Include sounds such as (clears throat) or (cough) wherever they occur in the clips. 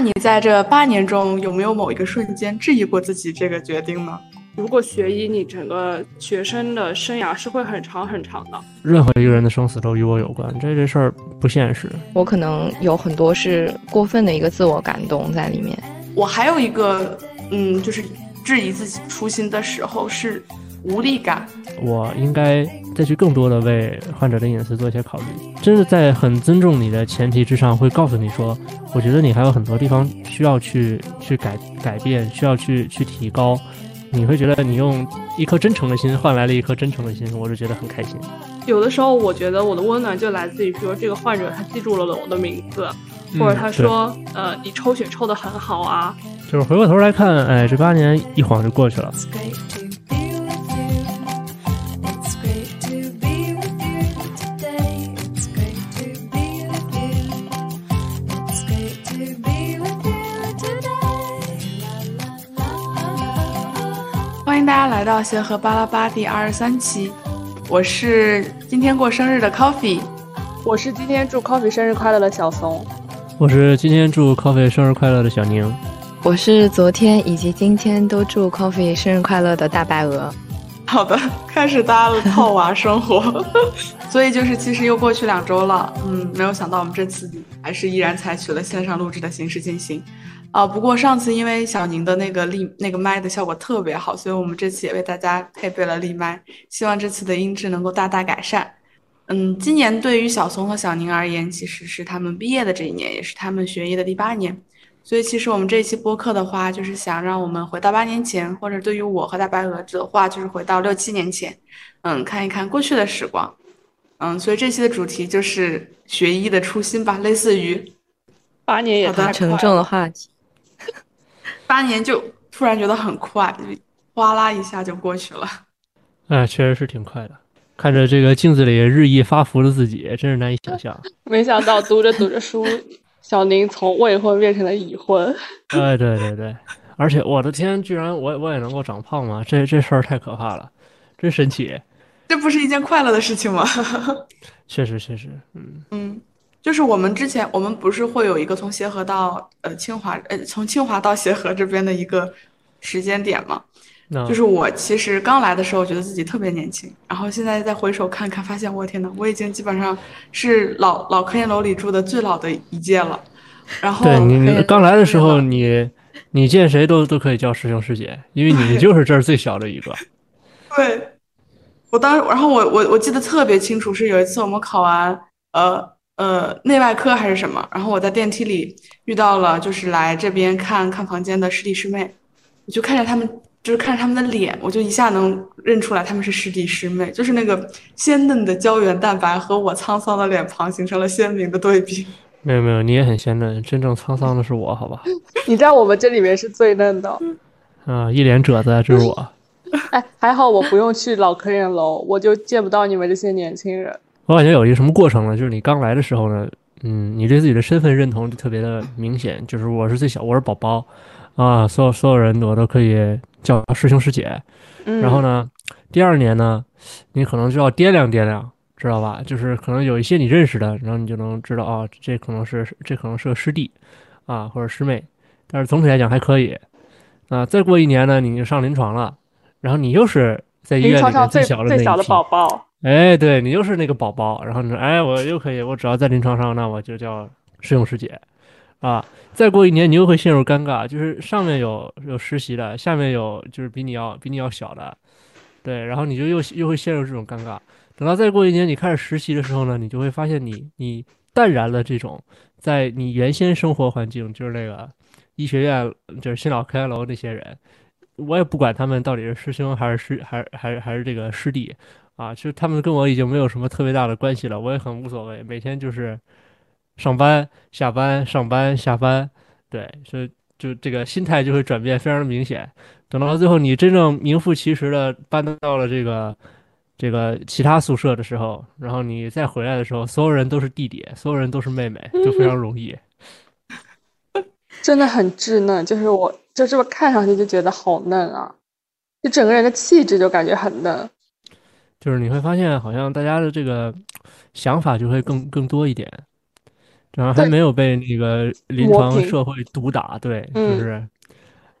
那你在这八年中有没有某一个瞬间质疑过自己这个决定呢？如果学医，你整个学生的生涯是会很长很长的。任何一个人的生死都与我有关，这这事儿不现实。我可能有很多是过分的一个自我感动在里面。我还有一个，嗯，就是质疑自己初心的时候是无力感。我应该再去更多的为患者的隐私做一些考虑，真的在很尊重你的前提之上，会告诉你说，我觉得你还有很多地方需要去去改改变，需要去去提高。你会觉得你用一颗真诚的心换来了一颗真诚的心，我就觉得很开心。有的时候，我觉得我的温暖就来自于，比如这个患者他记住了我的名字，或者他说，呃，你抽血抽的很好啊。就是回过头来看，哎，这八年一晃就过去了。大家来到协和巴拉巴第二十三期，我是今天过生日的 Coffee，我是今天祝 Coffee 生日快乐的小怂，我是今天祝 Coffee 生日快乐的小宁，我是昨天以及今天都祝 Coffee 生日快乐的大白鹅。好的，开始大家的套娃生活，(laughs) 所以就是其实又过去两周了，嗯，没有想到我们这次还是依然采取了线上录制的形式进行。啊，不过上次因为小宁的那个立那个麦的效果特别好，所以我们这次也为大家配备了立麦，希望这次的音质能够大大改善。嗯，今年对于小松和小宁而言，其实是他们毕业的这一年，也是他们学医的第八年。所以其实我们这一期播客的话，就是想让我们回到八年前，或者对于我和大白鹅的话，就是回到六七年前，嗯，看一看过去的时光。嗯，所以这期的主题就是学医的初心吧，类似于八年也太沉重的话题。八年就突然觉得很快，哗啦一下就过去了。(laughs) 哎，确实是挺快的。看着这个镜子里日益发福的自己，真是难以想象。(laughs) 没想到读着读着书，小宁从未婚变成了已婚。(laughs) 哎，对对对，而且我的天，居然我我也能够长胖吗？这这事儿太可怕了，真神奇。这不是一件快乐的事情吗？确实确实，嗯嗯。就是我们之前，我们不是会有一个从协和到呃清华，呃从清华到协和这边的一个时间点吗？就是我其实刚来的时候觉得自己特别年轻，然后现在再回首看看，发现我天呐，我已经基本上是老老科研楼里住的最老的一届了。然后对你刚来的时候，你你见谁都都可以叫师兄师姐，因为你就是这儿最小的一个。对，我当时，然后我我我记得特别清楚，是有一次我们考完呃。呃，内外科还是什么？然后我在电梯里遇到了，就是来这边看看房间的师弟师妹，我就看着他们，就是看着他们的脸，我就一下能认出来他们是师弟师妹，就是那个鲜嫩的胶原蛋白和我沧桑的脸庞形成了鲜明的对比。没有没有，你也很鲜嫩，真正沧桑的是我，好吧？(laughs) 你在我们这里面是最嫩的。嗯，一脸褶子，这是我。(laughs) 哎，还好我不用去老科研楼，我就见不到你们这些年轻人。我感觉有一个什么过程呢？就是你刚来的时候呢，嗯，你对自己的身份认同就特别的明显，就是我是最小，我是宝宝，啊，所有所有人我都可以叫师兄师姐。然后呢，第二年呢，你可能就要掂量掂量，知道吧？就是可能有一些你认识的，然后你就能知道啊，这可能是这可能是个师弟，啊，或者师妹。但是总体来讲还可以。啊，再过一年呢，你就上临床了，然后你又是在医院里面最小的最小的宝宝。哎，对你又是那个宝宝，然后你说，哎，我又可以，我只要在临床上，那我就叫师兄师姐，啊，再过一年你又会陷入尴尬，就是上面有有实习的，下面有就是比你要比你要小的，对，然后你就又又会陷入这种尴尬。等到再过一年你开始实习的时候呢，你就会发现你你淡然了这种在你原先生活环境，就是那个医学院，就是新老科研楼那些人，我也不管他们到底是师兄还是师还是还是还是这个师弟。啊，其实他们跟我已经没有什么特别大的关系了，我也很无所谓，每天就是上班、下班、上班、下班，对，所以就这个心态就会转变非常的明显。等到最后你真正名副其实的搬到了这个这个其他宿舍的时候，然后你再回来的时候，所有人都是弟弟，所有人都是妹妹，就非常容易。(laughs) 真的很稚嫩，就是我就这么看上去就觉得好嫩啊，就整个人的气质就感觉很嫩。就是你会发现，好像大家的这个想法就会更更多一点。然后还没有被那个临床社会毒打，对，就嗯是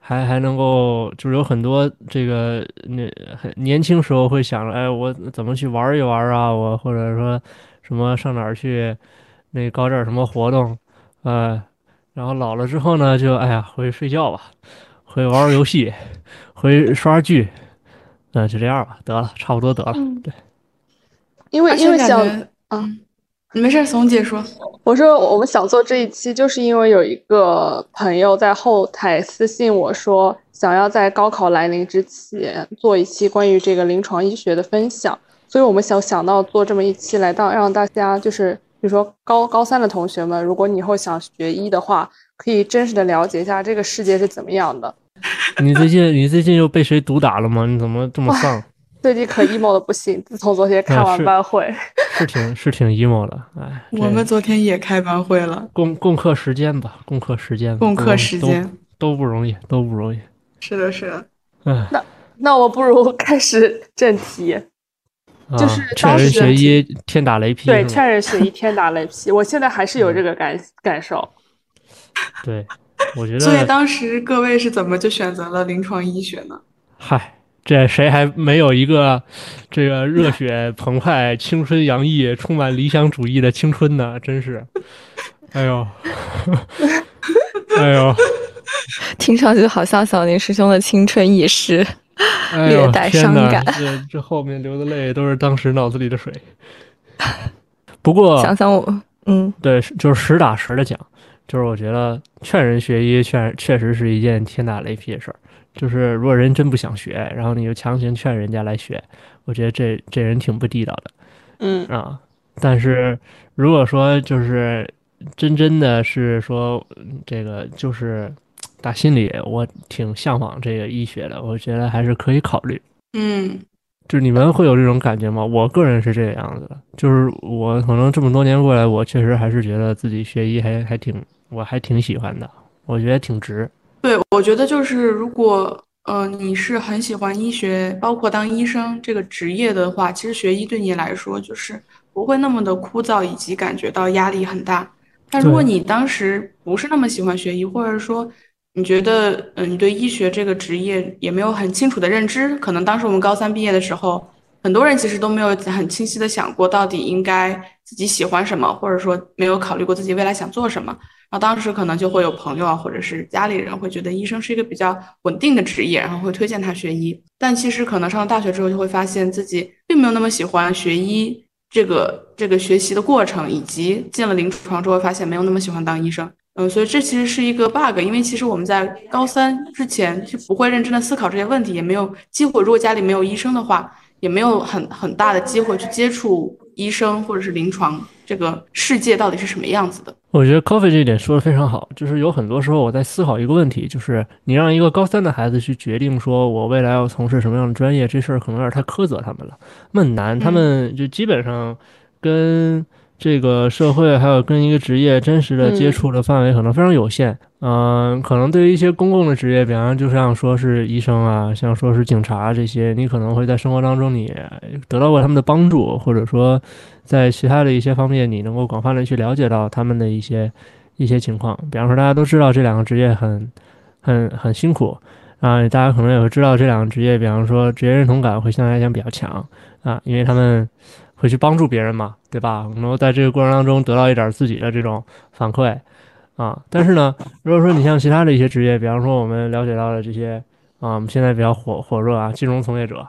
还还能够，就是有很多这个那很年轻时候会想着，哎，我怎么去玩一玩啊？我或者说什么上哪儿去那搞点什么活动，呃，然后老了之后呢，就哎呀回去睡觉吧，回去玩玩游戏，回去刷刷剧，嗯、就这样吧，得了，差不多得了，嗯对。因为因为想觉啊嗯，没事儿，怂姐说。我说我们想做这一期，就是因为有一个朋友在后台私信我说，想要在高考来临之前做一期关于这个临床医学的分享，所以我们想想到做这么一期来到让大家就是，比如说高高三的同学们，如果你以后想学医的话，可以真实的了解一下这个世界是怎么样的。(laughs) 你最近你最近又被谁毒打了吗？你怎么这么丧？(laughs) 最近可 emo 的不行，自从昨天开完班会，是挺是挺 emo 的，哎，(laughs) 我们昨天也开班会了，共共课时间吧，共课时间，共克不容易都时间。都不容易，都不容易。是的，是的。哎，那那我不如开始正题。就是啊劝人学医，天打雷劈。对，是吗劝人学医，天打雷劈。我现在还是有这个感感受。对，(laughs) 我觉所以得，当时各位是怎么就选择了临床医学呢？嗨，这谁还没有一个这个热血澎湃、(laughs) 青春洋溢、充满理想主义的青春呢？真是，哎呦，(laughs) 哎呦，听上去好像小林师兄的青春已逝。哎呦，略带伤感这这后面流的泪都是当时脑子里的水。不过，想想我，嗯，对，是就是实打实的讲，就是我觉得劝人学医，确确实是一件天打雷劈的事儿。就是如果人真不想学，然后你就强行劝人家来学，我觉得这这人挺不地道的嗯啊。但是如果说就是真真的是说嗯这个就是打心里我挺向往这个医学的，我觉得还是可以考虑。嗯，就是你们会有这种感觉吗？我个人是这个样子的，就是我可能这么多年过来，我确实还是觉得自己学医还还挺，我还挺喜欢的，我觉得挺值。对，我觉得就是如果呃你是很喜欢医学，包括当医生这个职业的话，其实学医对你来说就是不会那么的枯燥，以及感觉到压力很大。但如果你当时不是那么喜欢学医，或者说你觉得嗯、呃你对医学这个职业也没有很清楚的认知，可能当时我们高三毕业的时候，很多人其实都没有很清晰的想过到底应该自己喜欢什么，或者说没有考虑过自己未来想做什么。然后当时可能就会有朋友啊，或者是家里人会觉得医生是一个比较稳定的职业，然后会推荐他学医。但其实可能上了大学之后，就会发现自己并没有那么喜欢学医这个这个学习的过程，以及进了临床之后发现没有那么喜欢当医生。嗯，所以这其实是一个 bug，因为其实我们在高三之前就不会认真的思考这些问题，也没有机会。如果家里没有医生的话，也没有很很大的机会去接触医生或者是临床这个世界到底是什么样子的。我觉得 Coffee 这一点说的非常好，就是有很多时候我在思考一个问题，就是你让一个高三的孩子去决定说我未来要从事什么样的专业，这事儿可能有点太苛责他们了，那么难，他们就基本上跟这个社会还有跟一个职业真实的接嗯触的范围可能非常有限。嗯、可能对于一些公共的职业，比方就像说是医生啊，像说是警察这些，你可能会在生活当中你得到过他们的帮助，或者说在其他的一些方面，你能够广泛的去了解到他们的一些一些情况。比方说，大家都知道这两个职业很很很辛苦啊，大家可能也会知道这两个职业，比方说职业认同感会相对来讲比较强啊，因为他们会去帮助别人嘛，对吧？能够在这个过程当中得到一点自己的这种反馈啊。但是呢，如果说你像其他的一些职业，比方说我们了解到的这些啊，我们现在比较火火热啊，金融从业者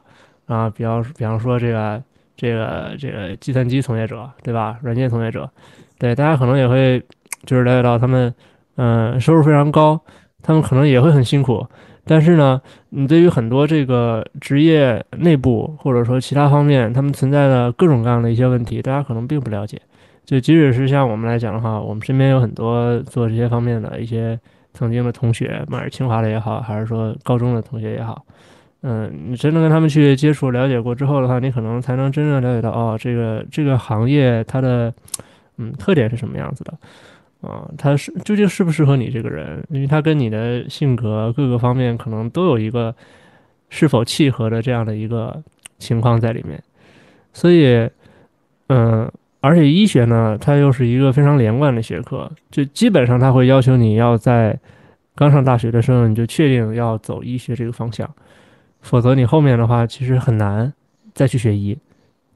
啊，比方比方说这个这个这个计算机从业者，对吧？软件从业者，对大家可能也会就是了解到他们嗯、收入非常高，他们可能也会很辛苦。但是呢，你对于很多这个职业内部或者说其他方面，他们存在的各种各样的一些问题，大家可能并不了解。就即使是像我们来讲的话，我们身边有很多做这些方面的一些曾经的同学，不管是清华的也好，还是说高中的同学也好，嗯，你真正跟他们去接触、了解过之后的话，你可能才能真正了解到，哦，这个这个行业它的嗯特点是什么样子的。啊，它是究竟适不适合你这个人？因为它跟你的性格各个方面可能都有一个是否契合的这样的一个情况在里面。所以，嗯、而且医学呢，它又是一个非常连贯的学科，就基本上它会要求你要在刚上大学的时候你就确定要走医学这个方向，否则你后面的话其实很难再去学医。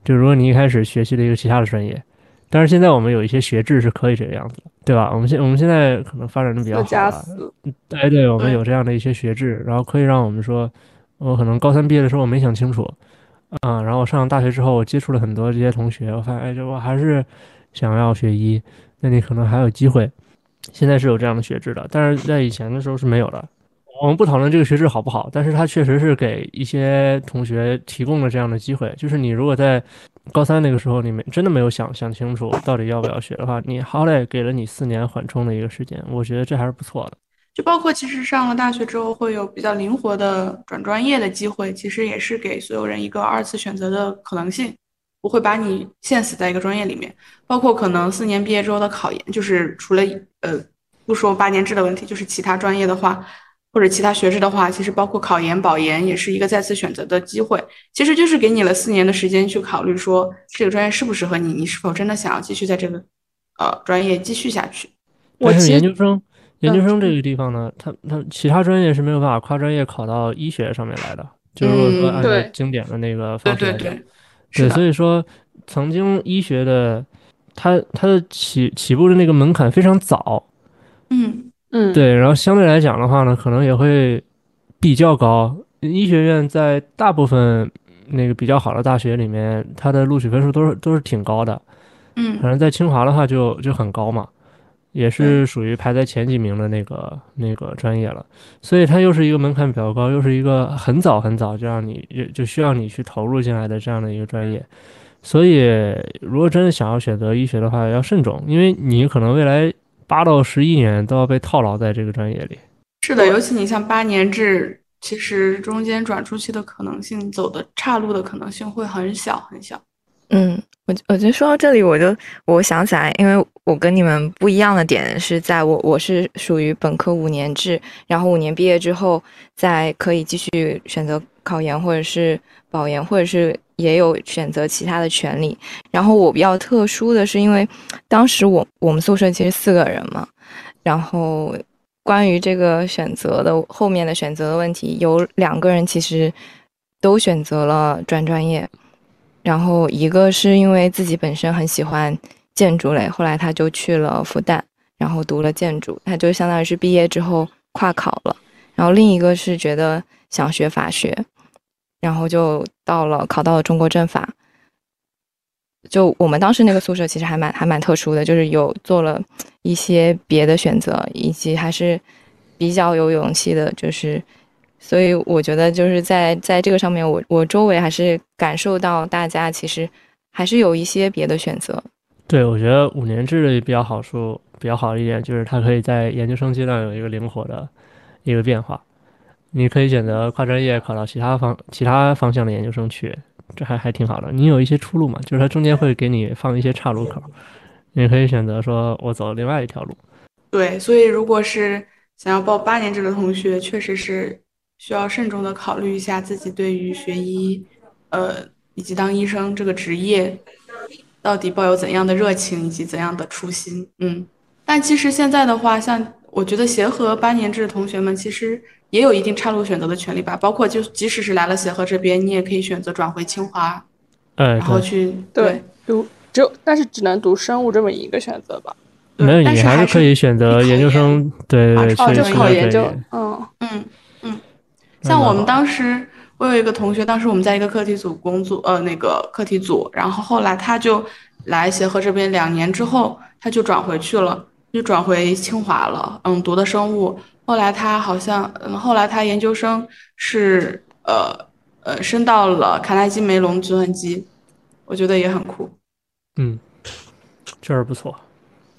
就如果你一开始学习了一个其他的专业，但是现在我们有一些学制是可以这个样子的，对吧？我们现我们现在可能发展的比较好了，哎，对，我们有这样的一些学制，然后可以让我们说，我可能高三毕业的时候我没想清楚。啊，然后我上大学之后，我接触了很多这些同学，我发现，哎，就我还是想要学医，那你可能还有机会。现在是有这样的学制的，但是在以前的时候是没有的。我们不讨论这个学制好不好，但是它确实是给一些同学提供了这样的机会，就是你如果在高三那个时候，你没真的没有想想清楚到底要不要学的话，你好歹给了你四年缓冲的一个时间，我觉得这还是不错的。就包括其实上了大学之后会有比较灵活的转专业的机会，其实也是给所有人一个二次选择的可能性，不会把你限死在一个专业里面。包括可能四年毕业之后的考研，就是除了呃不说八年制的问题，就是其他专业的话或者其他学制的话，其实包括考研保研也是一个再次选择的机会。其实就是给你了四年的时间去考虑说这个专业适不适合你，你是否真的想要继续在这个呃专业继续下去。但是研究生。研究生这个地方呢，他他其他专业是没有办法跨专业考到医学上面来的，就是说按照经典的那个方式来讲，对，所以说曾经医学的，它它的起起步的那个门槛非常早，嗯嗯，对，然后相对来讲的话呢，可能也会比较高。医学院在大部分那个比较好的大学里面，它的录取分数都是都是挺高的，嗯，反正在清华的话就就很高嘛。也是属于排在前几名的那个那个专业了，所以它又是一个门槛比较高，又是一个很早很早就让你就需要你去投入进来的这样的一个专业。所以，如果真的想要选择医学的话，要慎重，因为你可能未来八到十一年都要被套牢在这个专业里。是的，尤其你像八年制，其实中间转出去的可能性，走的岔路的可能性会很小很小。嗯。我我觉得说到这里，我就我想起来，因为我跟你们不一样的点是在我我是属于本科五年制，然后五年毕业之后再可以继续选择考研或者是保研，或者是也有选择其他的权利。然后我比较特殊的是，因为当时我我们宿舍其实四个人嘛，然后关于这个选择的后面的选择的问题，有两个人其实都选择了转专业。然后一个是因为自己本身很喜欢建筑类，后来他就去了复旦，然后读了建筑，他就相当于是毕业之后跨考了。然后另一个是觉得想学法学，然后就到了考到了中国政法。就我们当时那个宿舍其实还蛮还蛮特殊的，就是有做了一些别的选择，以及还是比较有勇气的，就是。所以我觉得就是在在这个上面，我我周围还是感受到大家其实还是有一些别的选择。对，我觉得五年制的比较好处比较好一点，就是它可以在研究生阶段有一个灵活的一个变化。你可以选择跨专业考到其他方其他方向的研究生去，这还还挺好的。你有一些出路嘛，就是它中间会给你放一些岔路口，你可以选择说我走另外一条路。对，所以如果是想要报八年制的同学，确实是。需要慎重的考虑一下自己对于学医，呃，以及当医生这个职业，到底抱有怎样的热情以及怎样的初心。嗯，但其实现在的话，像我觉得协和八年制的同学们，其实也有一定岔路选择的权利吧。包括就即使是来了协和这边，你也可以选择转回清华，然后去对读，只有但是只能读生物这么一个选择吧。没有，你还是可以选择研究生，对对对，去考研究，嗯嗯嗯。像我们当时，我有一个同学，当时我们在一个课题组工作，呃，那个课题组，然后后来他就来协和这边两年之后，他就转回去了，就转回清华了，嗯，读的生物。后来他好像，嗯，后来他研究生是，呃，呃，升到了卡耐基梅隆计算机，我觉得也很酷。嗯，确实不错。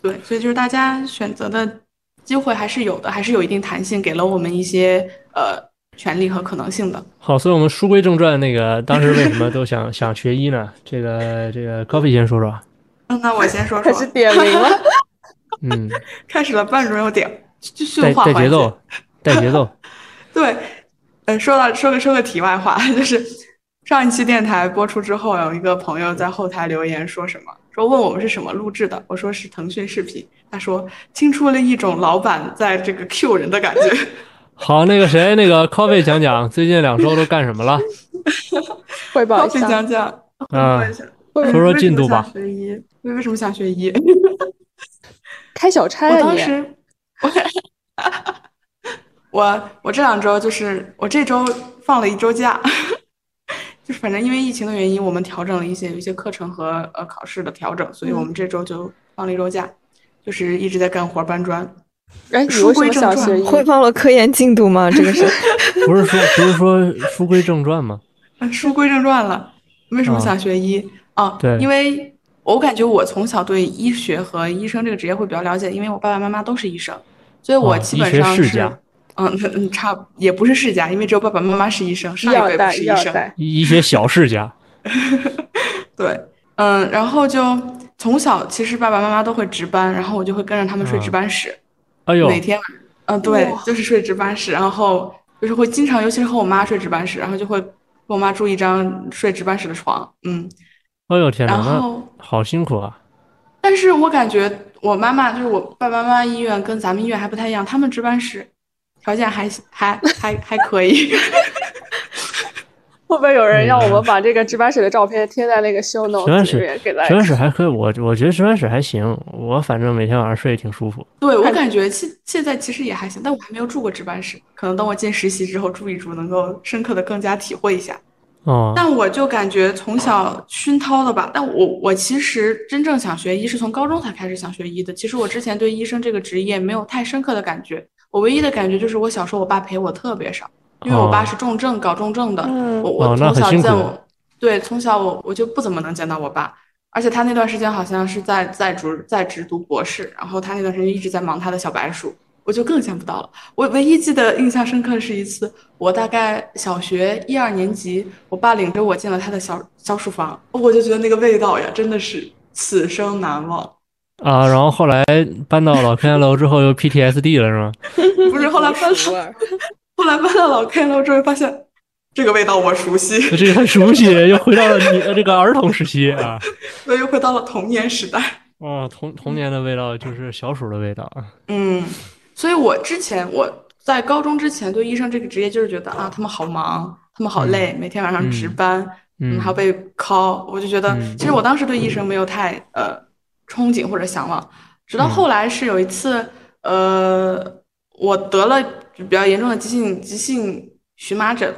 对，所以就是大家选择的机会还是有的，还是有一定弹性，给了我们一些，呃。权利和可能性的。好，所以我们书归正传，那个当时为什么都想 (laughs) 想学医呢？这个这个，Coffee 先说说。嗯，那我先说说。开始点名了。嗯，(laughs) 开始了，班主任要点，就训话带节奏，带节奏。(laughs) 对，呃，说到说个说个题外话，就是上一期电台播出之后，有一个朋友在后台留言说什么？说问我们是什么录制的，我说是腾讯视频，他说听出了一种老板在这个 Q 人的感觉。(laughs) 好，那个谁，那个 Coffee 讲讲最近两周都干什么了？(laughs) 汇报一 Coffee 下。讲讲，啊汇报一下说说进度吧。为什么想学医？为为什么想学医？开小差我啊你！当时，(laughs) 我我我这两周就是我这周放了一周假，(laughs) 就是反正因为疫情的原因，我们调整了一些有一些课程和呃考试的调整，所以我们这周就放了一周假，就是一直在干活搬砖。哎，你书为什么归正传想学医？汇报了科研进度吗？这个是 (laughs) 不是说不是说书归正传吗？呃书归正传了，为什么啊想学医啊？对因为我感觉我从小对医学和医生这个职业会比较了解，因为我爸爸妈妈都是医生，所以我哦基本上是嗯嗯差也不是世家，因为只有爸爸妈妈是医生，一上一辈不是医生。医学小世家。(laughs) 对，嗯，然后就从小其实爸爸妈妈都会值班，然后我就会跟着他们睡值班室，哎呦，每天，嗯，对，就是睡值班室，然后就是会经常，尤其是和我妈睡值班室，然后就会跟我妈住一张睡值班室的床，嗯，哎呦天哪，然那后。好辛苦啊！但是我感觉我妈妈就是我爸爸妈妈医院跟咱们医院还不太一样，他们值班室条件还还还还可以。(laughs) 会不会有人让我们把这个值班室的照片贴在那个 show 值班 notes 室里面给大值班家？室还可以，我我觉得值班室还行，我反正每天晚上睡得挺舒服。对我感觉现现在其实也还行，但我还没有住过值班室，可能等我进实习之后住一住，能够深刻的更加体会一下。哦，但我就感觉从小熏陶的吧，但我我其实真正想学医是从高中才开始想学医的。其实我之前对医生这个职业没有太深刻的感觉，我唯一的感觉就是我小时候我爸陪我特别少，因为我爸哦。是重症搞重症的，嗯。我我从小见我，对，从小我我就不怎么能见到我爸，而且他那段时间好像是在在读在职读博士，然后他那段时间一直在忙他的小白鼠，我就更见不到了。我唯一记得印象深刻的是一次，我大概小学一二年级，我爸领着我进了他的小小书房，我就觉得那个味道呀，真的是此生难忘。啊，然后后来搬到老开楼之后又 PTSD 了是吗？(laughs) 不是后来搬到 (laughs) 后来搬到老开楼之后，发现这个味道我熟悉，这个很熟悉，又回到了你的这个儿童时期啊。(laughs) 所以又回到了童年时代。哦，童童年的味道就是小鼠的味道啊。嗯，所以我之前我在高中之前对医生这个职业就是觉得啊，他们好忙，他们好累，每天晚上值班，嗯。还要被 call，我就觉得嗯。其实我当时对医生没有太呃憧憬或者向往，直到嗯。后来是有一次，呃，我得了比较严重的急性急性荨麻疹，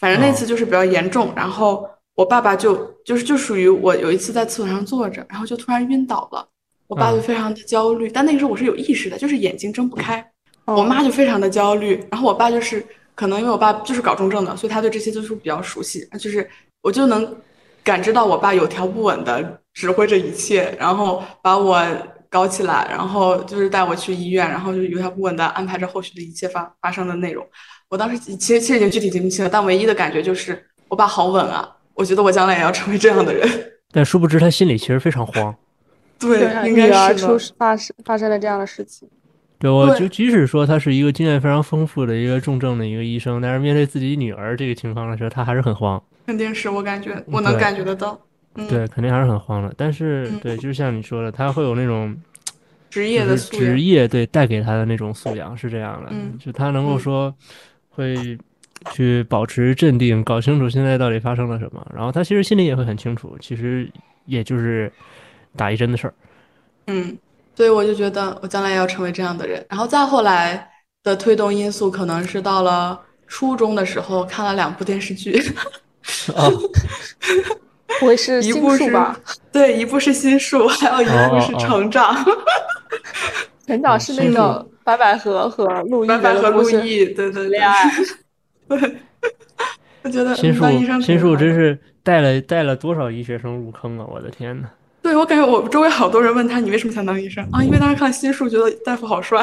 反正那哦。次就是比较严重，然后我爸爸就就是就属于我有一次在厕所上坐着，然后就突然晕倒了，我爸就嗯非常的焦虑，但那个时候我是有意识的，就是眼睛睁不开，哦我妈就非常的焦虑，然后我爸就是可能因为我爸就是搞重症的，所以他对这些就是比较熟悉，就是我就能感知到我爸有条不紊的指挥着一切，然后把我搞起来，然后就是带我去医院，然后就有条不紊的安排着后续的一切发发生的内容。我当时其实其实已经具体记不清了，但唯一的感觉就是我爸好稳啊，我觉得我将来也要成为这样的人。(laughs) 但殊不知他心里其实非常慌。对应女儿该是的。出发生发生了这样的事情，对，我就即使说他是一个经验非常丰富的一个重症的一个医生，但是面对自己女儿这个情况的时候，他还是很慌。肯定是我感觉我能感觉得到，嗯，对，肯定还是很慌的。但是嗯。对，就像你说的，他会有那种 (tsk) 职业的素养。职，业对带给他的那种素养是这样的，嗯。就他能够嗯。说会去保持镇定，搞清楚现在到底发生了什么，然后他其实心里也会很清楚，其实也就是打一针的事儿。嗯，所以我就觉得我将来也要成为这样的人。然后再后来的推动因素，可能是到了初中的时候看了两部电视剧，啊，不会是心一部是术吧？对，一部是心术，还有一部是哦哦哦成长，成长是那心个白百合和陆毅白百合、陆毅，对对对恋，爱。对，我觉得心术心术真是带了带了多少医学生入坑啊！我的天呐。对我感觉我周围好多人问他你为什么想当医生啊？因为当时看心术觉得大夫好帅，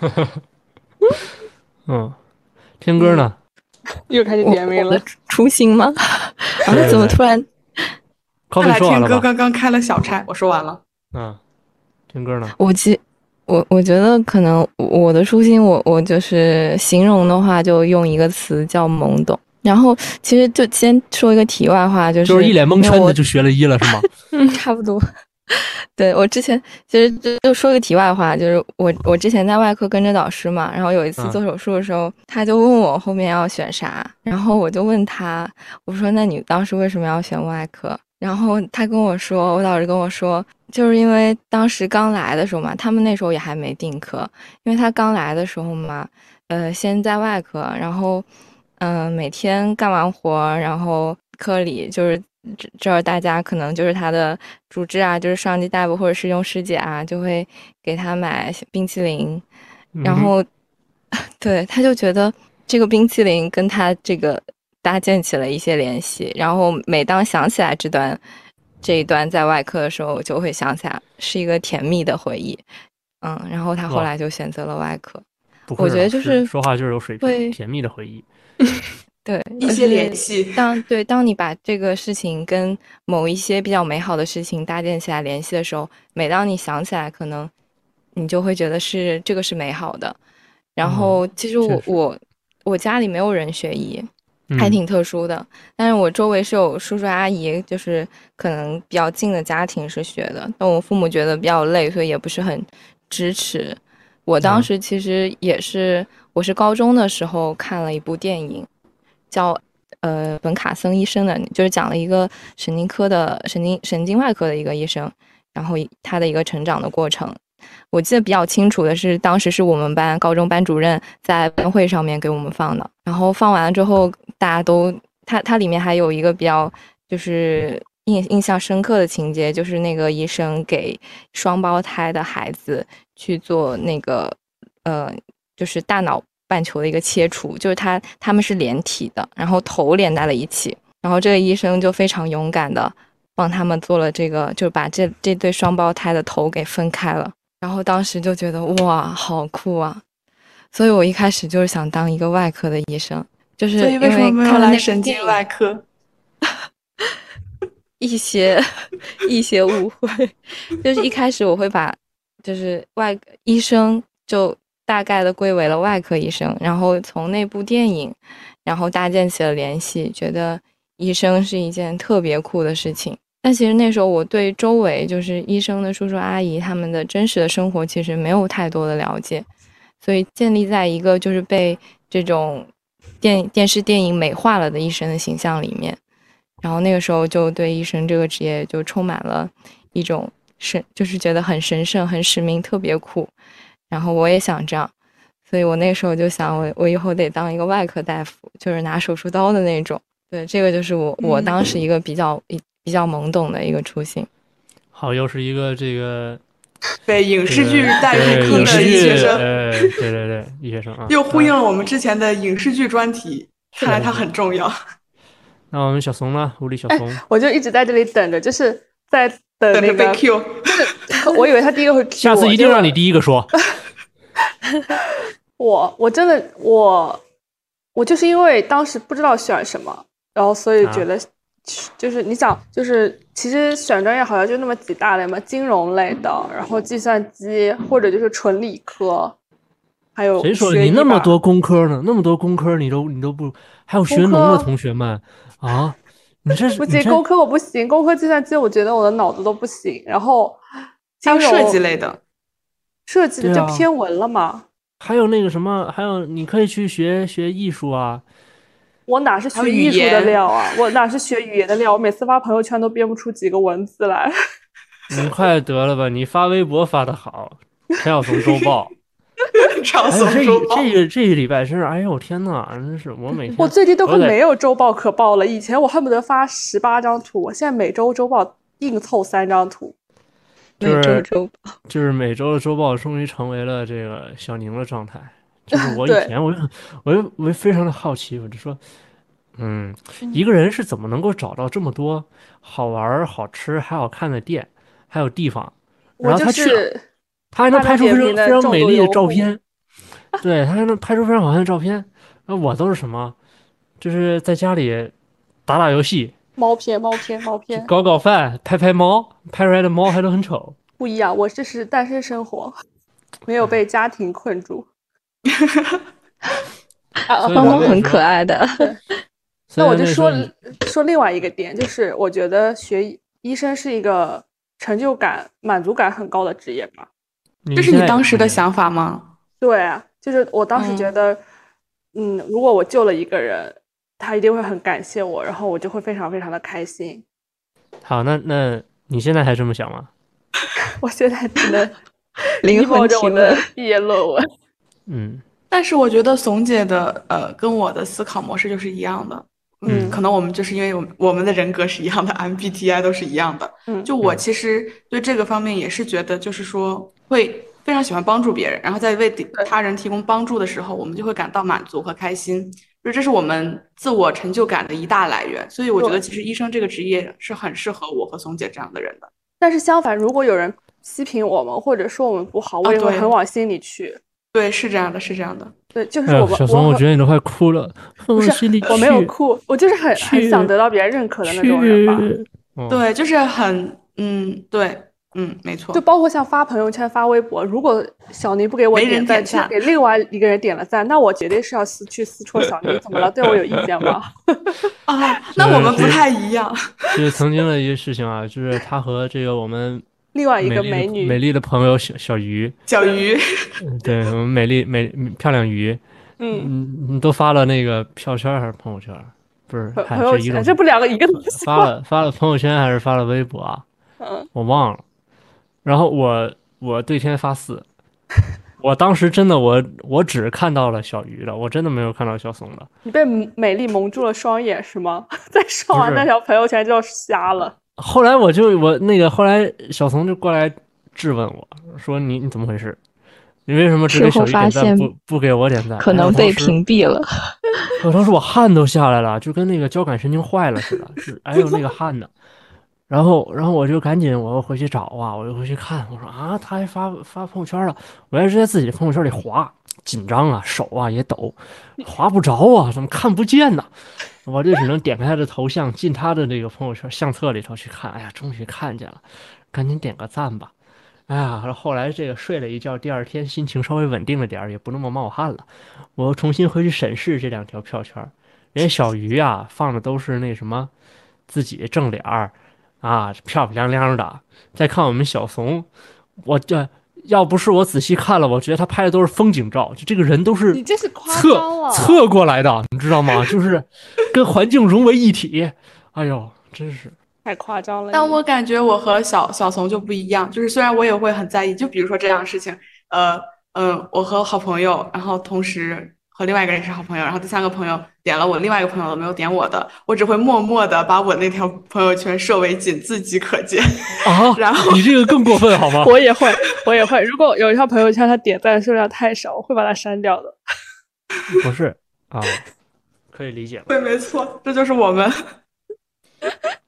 (laughs) 嗯，天哥呢？(laughs) 又开始点名了初心吗？(laughs) 啊，怎么突然？咖看来天哥啡说完了吧？刚刚开了小差，我说完了。嗯，天哥呢？我其我我觉得可能我的初心，我我就是形容的话，就用一个词叫懵懂。然后其实就先说一个题外话，就是就是一脸蒙圈的就学了医了是吗？(laughs) 嗯，差不多。(laughs) 对我之前其实就就说个题外话，就是我我之前在外科跟着导师嘛，然后有一次嗯做手术的时候，他就问我后面要选啥，然后我就问他，我说那你当时为什么要选外科？然后他跟我说，我导师跟我说，就是因为当时刚来的时候嘛，他们那时候也还没定科，因为他刚来的时候嘛，呃，先在外科，然后嗯、呃每天干完活，然后科里就是这这儿大家可能就是他的主治啊，就是上级大夫或者师兄师姐啊，就会给他买冰淇淋，然后 (laughs) 对他就觉得这个冰淇淋跟他这个搭建起了一些联系，然后每当想起来这段这一段在外科的时候，我就会想起来是一个甜蜜的回忆，嗯，然后他后来就选择了外科，我觉得就是说话就是有水会平，甜蜜的回忆。(laughs) 对一些联。系。当对，当你把这个事情跟某一些比较美好的事情搭建起来联系的时候，每当你想起来，可能你就会觉得是这个是美好的。然后，其实我、我我家里没有人学医，还嗯挺特殊的。但是我周围是有叔叔阿姨，就是可能比较近的家庭是学的，但我父母觉得比较累，所以也不是很支持。我当嗯时其实也是，我是高中的时候看了一部电影，叫呃本卡森医生的，就是讲了一个神经科的神经神经外科的一个医生，然后他的一个成长的过程。我记得比较清楚的是，当时是我们班高中班主任在班会上面给我们放的，然后放完了之后，大家都它它里面还有一个比较就是印印象深刻的情节，就是那个医生给双胞胎的孩子去做那个呃，就是大脑半球的一个切除，就是他他们是连体的，然后头连在了一起，然后这个医生就非常勇敢的帮他们做了这个，就把这这对双胞胎的头给分开了。然后当时就觉得哇，好酷啊！所以我一开始就是想当一个外科的医生，就是因为看来神经外科？(laughs) 一些一些误会，(laughs) 就是一开始我会把就是外医生就大概的归为了外科医生，然后从那部电影，然后搭建起了联系，觉得医生是一件特别酷的事情。但其实那时候我对周围就是医生的叔叔阿姨他们的真实的生活其实没有太多的了解，所以建立在一个就是被这种电电视电影美化了的医生的形象里面。然后那个时候就对医生这个职业就充满了一种神，就是觉得很神圣、很使命、特别酷。然后我也想这样，所以我那时候就想我，我以后得当一个外科大夫，就是拿手术刀的那种。对，这个就是我我嗯当时一个比较一比较懵懂的一个初心。好，又是一个这个 (laughs) 被影视剧带入坑的医学生，哎，对对对，医学生啊，(laughs) 又呼应啊了我们之前的影视剧专题，看来它很重要。那我们小怂呢？物理小怂，我就一直在这里等着，就是在等那等着被个，Q，(laughs) 我以为他第一个会 Q 下次一定让你第一个说。(laughs) 我我真的我我就是因为当时不知道选什么，然后所以啊。觉得就是你想就是其实选专业好像就那么几大类嘛，金融类的，然后计算机或者就是纯理科，还有谁说你那么多工科呢？那么多工科你都你都不，还有学农的同学们啊，你这是不行工科我不行，工科计算机我觉得我的脑子都不行，然后还有设计类的，设计的就偏文了嘛。还有那个什么，还有你可以去学学艺术啊，我哪是学艺术的料啊？我哪是学语言的料？我每次发朋友圈都编不出几个文字来。(laughs) 你快得了吧！你发微博发的好，陈小松周报，(laughs) 上松周报。这个这个礼拜真是，哎呦我天呐，真是我每天我最近都快没有周报可报了。以前我恨不得发十八张图，我现在每周周报硬凑三张图。就是周 (laughs) 就是每周的周报终于成为了这个小宁的状态。就是我以前我就我就我就非常的好奇，我就说，嗯，一个人是怎么能够找到这么多好玩儿、好吃还好看的店，还有地方，然后他去了，他还能拍出非常非常美丽的照片，(laughs) 对他还能拍出非常好看的照片。那我都是什么？就是在家里打打游戏，猫片、猫片、猫片，搞搞饭，拍拍猫，拍出来的猫还都很丑。不一样。我这是单身生活，没有被家庭困住。啊，所以猫猫很可爱的，那我就说说另外一个点，就是我觉得学医医生是一个成就感、满足感很高的职业吧。这是你当时的想法吗？对啊，就是我当时嗯觉得，嗯如果我救了一个人，他一定会很感谢我，然后我就会非常非常的开心。好，那那你现在还这么想吗？(laughs) 我现在只能 (laughs) 灵提着我的问。毕业论文。嗯，但是我觉得怂姐的呃跟我的思考模式就是一样的。嗯可能我们就是因为我们我们的人格是一样的，MBTI 都是一样的。(laughs) 嗯就我嗯其实对这个方面也是觉得，就是说会非常喜欢帮助别人，然后在为他人提供帮助的时候，我们就会感到满足和开心，就这是我们自我成就感的一大来源。所以我觉得，其实医生这个职业是很适合我和松姐这样的人的。但是相反，如果有人批评我们或者说我们不好，我也会很往心里去。对，是这样的，是这样的。对，就是我们，小松，我觉得你都快哭了，不是我没有哭，我就是很很想得到别人认可的那种人吧。对，就是很，嗯，对，嗯，没错就。包括像发朋友圈、发微博，如果小宁不给我点赞，点赞给另外一个人点了赞，那我绝对是要私去私戳小宁，怎么了？对我有意见吗？(laughs) 啊，那我们不太一样。(laughs) 就是曾经的一个事情啊，就是他和这个我们另外一个美丽的美女，美丽的朋友小小鱼，小鱼，嗯对我们美丽美漂亮鱼，嗯，嗯，你都发了那个票圈还是朋友圈？不是，朋友圈，是一种这不两个一个东西吗？发了发了朋友圈还是发了微博啊？嗯，我忘了。然后我我对天发誓，(laughs) 我当时真的我我只看到了小鱼的，我真的没有看到小松的。你被美丽蒙住了双眼是吗？(laughs) 在刷完那条朋友圈就瞎了。后来我就我那个后来小松就过来质问我说你你怎么回事？你为什么只给小鱼点赞不不给我点赞？可能被屏蔽了。我 (laughs) 当时我汗都下来了，就跟那个交感神经坏了似的，是哎呦那个汗呢。然后，然后我就赶紧我又回去找啊，我又回去看，我说啊，他还发发朋友圈了，我还是在自己的朋友圈里划，紧张啊，手啊也抖，划不着啊，怎么看不见呢？我就只能点开他的头像，进他的那个朋友圈相册里头去看，哎呀，终于看见了，赶紧点个赞吧。哎呀，后来这个睡了一觉，第二天心情稍微稳定了点，也不那么冒汗了。我又重新回去审视这两条票圈连，小鱼啊放的都是那什么自己正脸儿啊，漂漂亮亮的。再看我们小怂，我这要不是我仔细看了，我觉得他拍的都是风景照，就这个人都是你这是夸侧张了，侧过来的，你知道吗？就是跟环境融为一体。哎呦，真是。太夸张了。但我感觉我和小小怂就不一样，就是虽然我也会很在意，就比如说这样的事情，呃嗯、我和好朋友，然后同时和另外一个人是好朋友，然后第三个朋友点了我另外一个朋友的，没有点我的，我只会默默的把我那条朋友圈设为仅自己可见，啊，然后你这个更过分好吗？(laughs) 我也会，我也会。如果有一条朋友圈他点赞数量太少，我会把它删掉的。不是啊，可以理解。对，没错，这就是我们。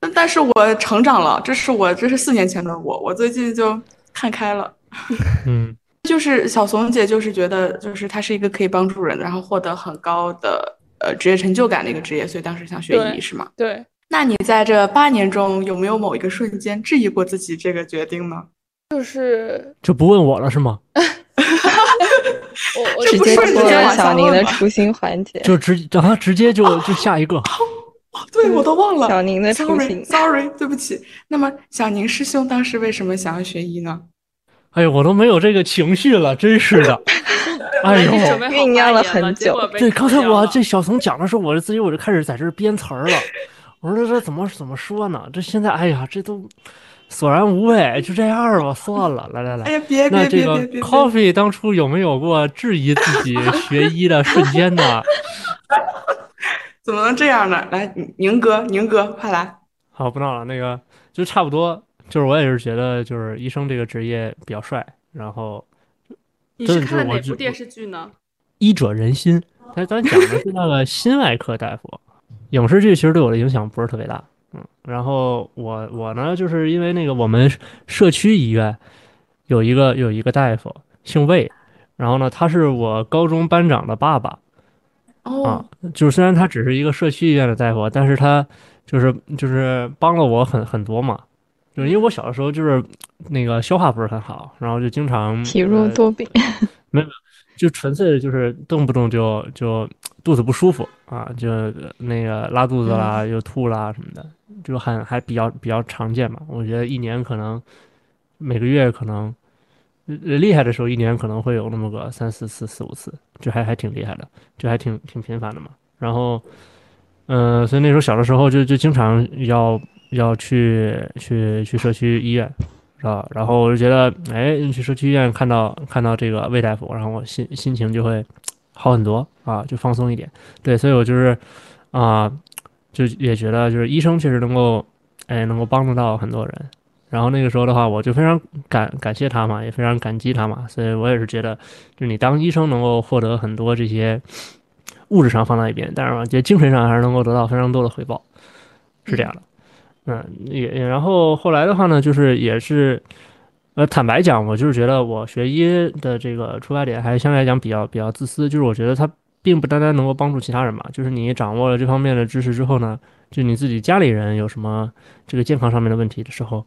但但是我成长了，这是我这是四年前的我，我最近就看开了。嗯，就是小怂姐，就是觉得就是她是一个可以帮助人，然后获得很高的呃职业成就感的一个职业，所以当时想学医，是吗？对，那你在这八年中有没有某一个瞬间质疑过自己这个决定呢？就是就不问我了是吗？(laughs) 我我直接不是直接过了小宁的初心环节，就直啊，直接就就下一个。(laughs) 对，我都忘了。小宁的初 Sorry, 心。sorry，对不起。那么小宁师兄当时为什么想要学医呢？哎呦，我都没有这个情绪了，真是的。(laughs) 哎呦，酝酿了很久对，刚才我这小怂讲的时候，我自己我就开始在这儿编词儿了。我说这这怎么怎么说呢？这现在哎呀，这都索然无味，就这样吧，算了。来来来，哎呀，别别那这个别别别别！Coffee 当初有没有过质疑自己 (laughs) 学医的瞬间呢？怎么能这样呢？来，宁哥，宁哥，快来！好，不闹了，那个就差不多，就是我也是觉得就是医生这个职业比较帅，然后你是看的是我就部电视剧呢？医者仁心，咱咱讲的是那个心外科大夫。影视剧其实对我的影响不是特别大，嗯，然后我我呢，就是因为那个我们社区医院有一个有一个大夫姓魏，然后呢，他是我高中班长的爸爸啊哦，，就是虽然他只是一个社区医院的大夫，但是他就是就是帮了我很很多嘛，就是因为我小的时候就是那个消化不是很好，然后就经常体弱呃多病，没有就纯粹的就是动不动就就肚子不舒服啊，就那个拉肚子啦，又吐啦什么的，就很还比较比较常见嘛。我觉得一年可能每个月可能厉害的时候，一年可能会有那么个三四次、四五次，就还还挺厉害的，就还挺挺频繁的嘛。然后，嗯，所以那时候小的时候就就经常要要去去去社区医院。啊，然后我就觉得，哎，去社区医院看到看到这个魏大夫，然后我心心情就会好很多啊，就放松一点。对，所以我就是啊，就也觉得就是医生确实能够，哎，能够帮助到很多人。然后那个时候的话，我就非常感感谢他嘛，也非常感激他嘛。所以我也是觉得，就你当医生能够获得很多这些物质上放在一边，但是我觉得精神上还是能够得到非常多的回报，是这样的。嗯也然后后来的话呢，就是也是，呃，坦白讲，我就是觉得我学医的这个出发点还相对来讲比较比较自私，就是我觉得它并不单单能够帮助其他人嘛，就是你掌握了这方面的知识之后呢，就你自己家里人有什么这个健康上面的问题的时候，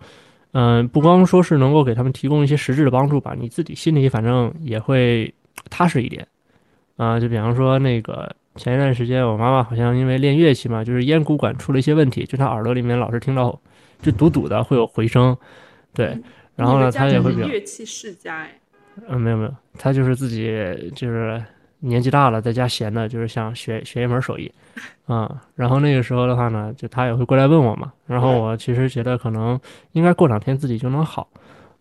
嗯，不光说是能够给他们提供一些实质的帮助吧，你自己心里反正也会踏实一点，啊，就比方说那个。前一段时间，我妈妈好像因为练乐器嘛，就是咽鼓管出了一些问题，就她耳朵里面老是听到就堵堵的，会有回声。对，然后呢，她也会比较乐器世家哎。嗯，没有没有，她就是自己就是年纪大了，在家闲的，就是想学学一门手艺 (laughs) 啊。然后那个时候的话呢，就她也会过来问我嘛。然后我其实觉得可能应该过两天自己就能好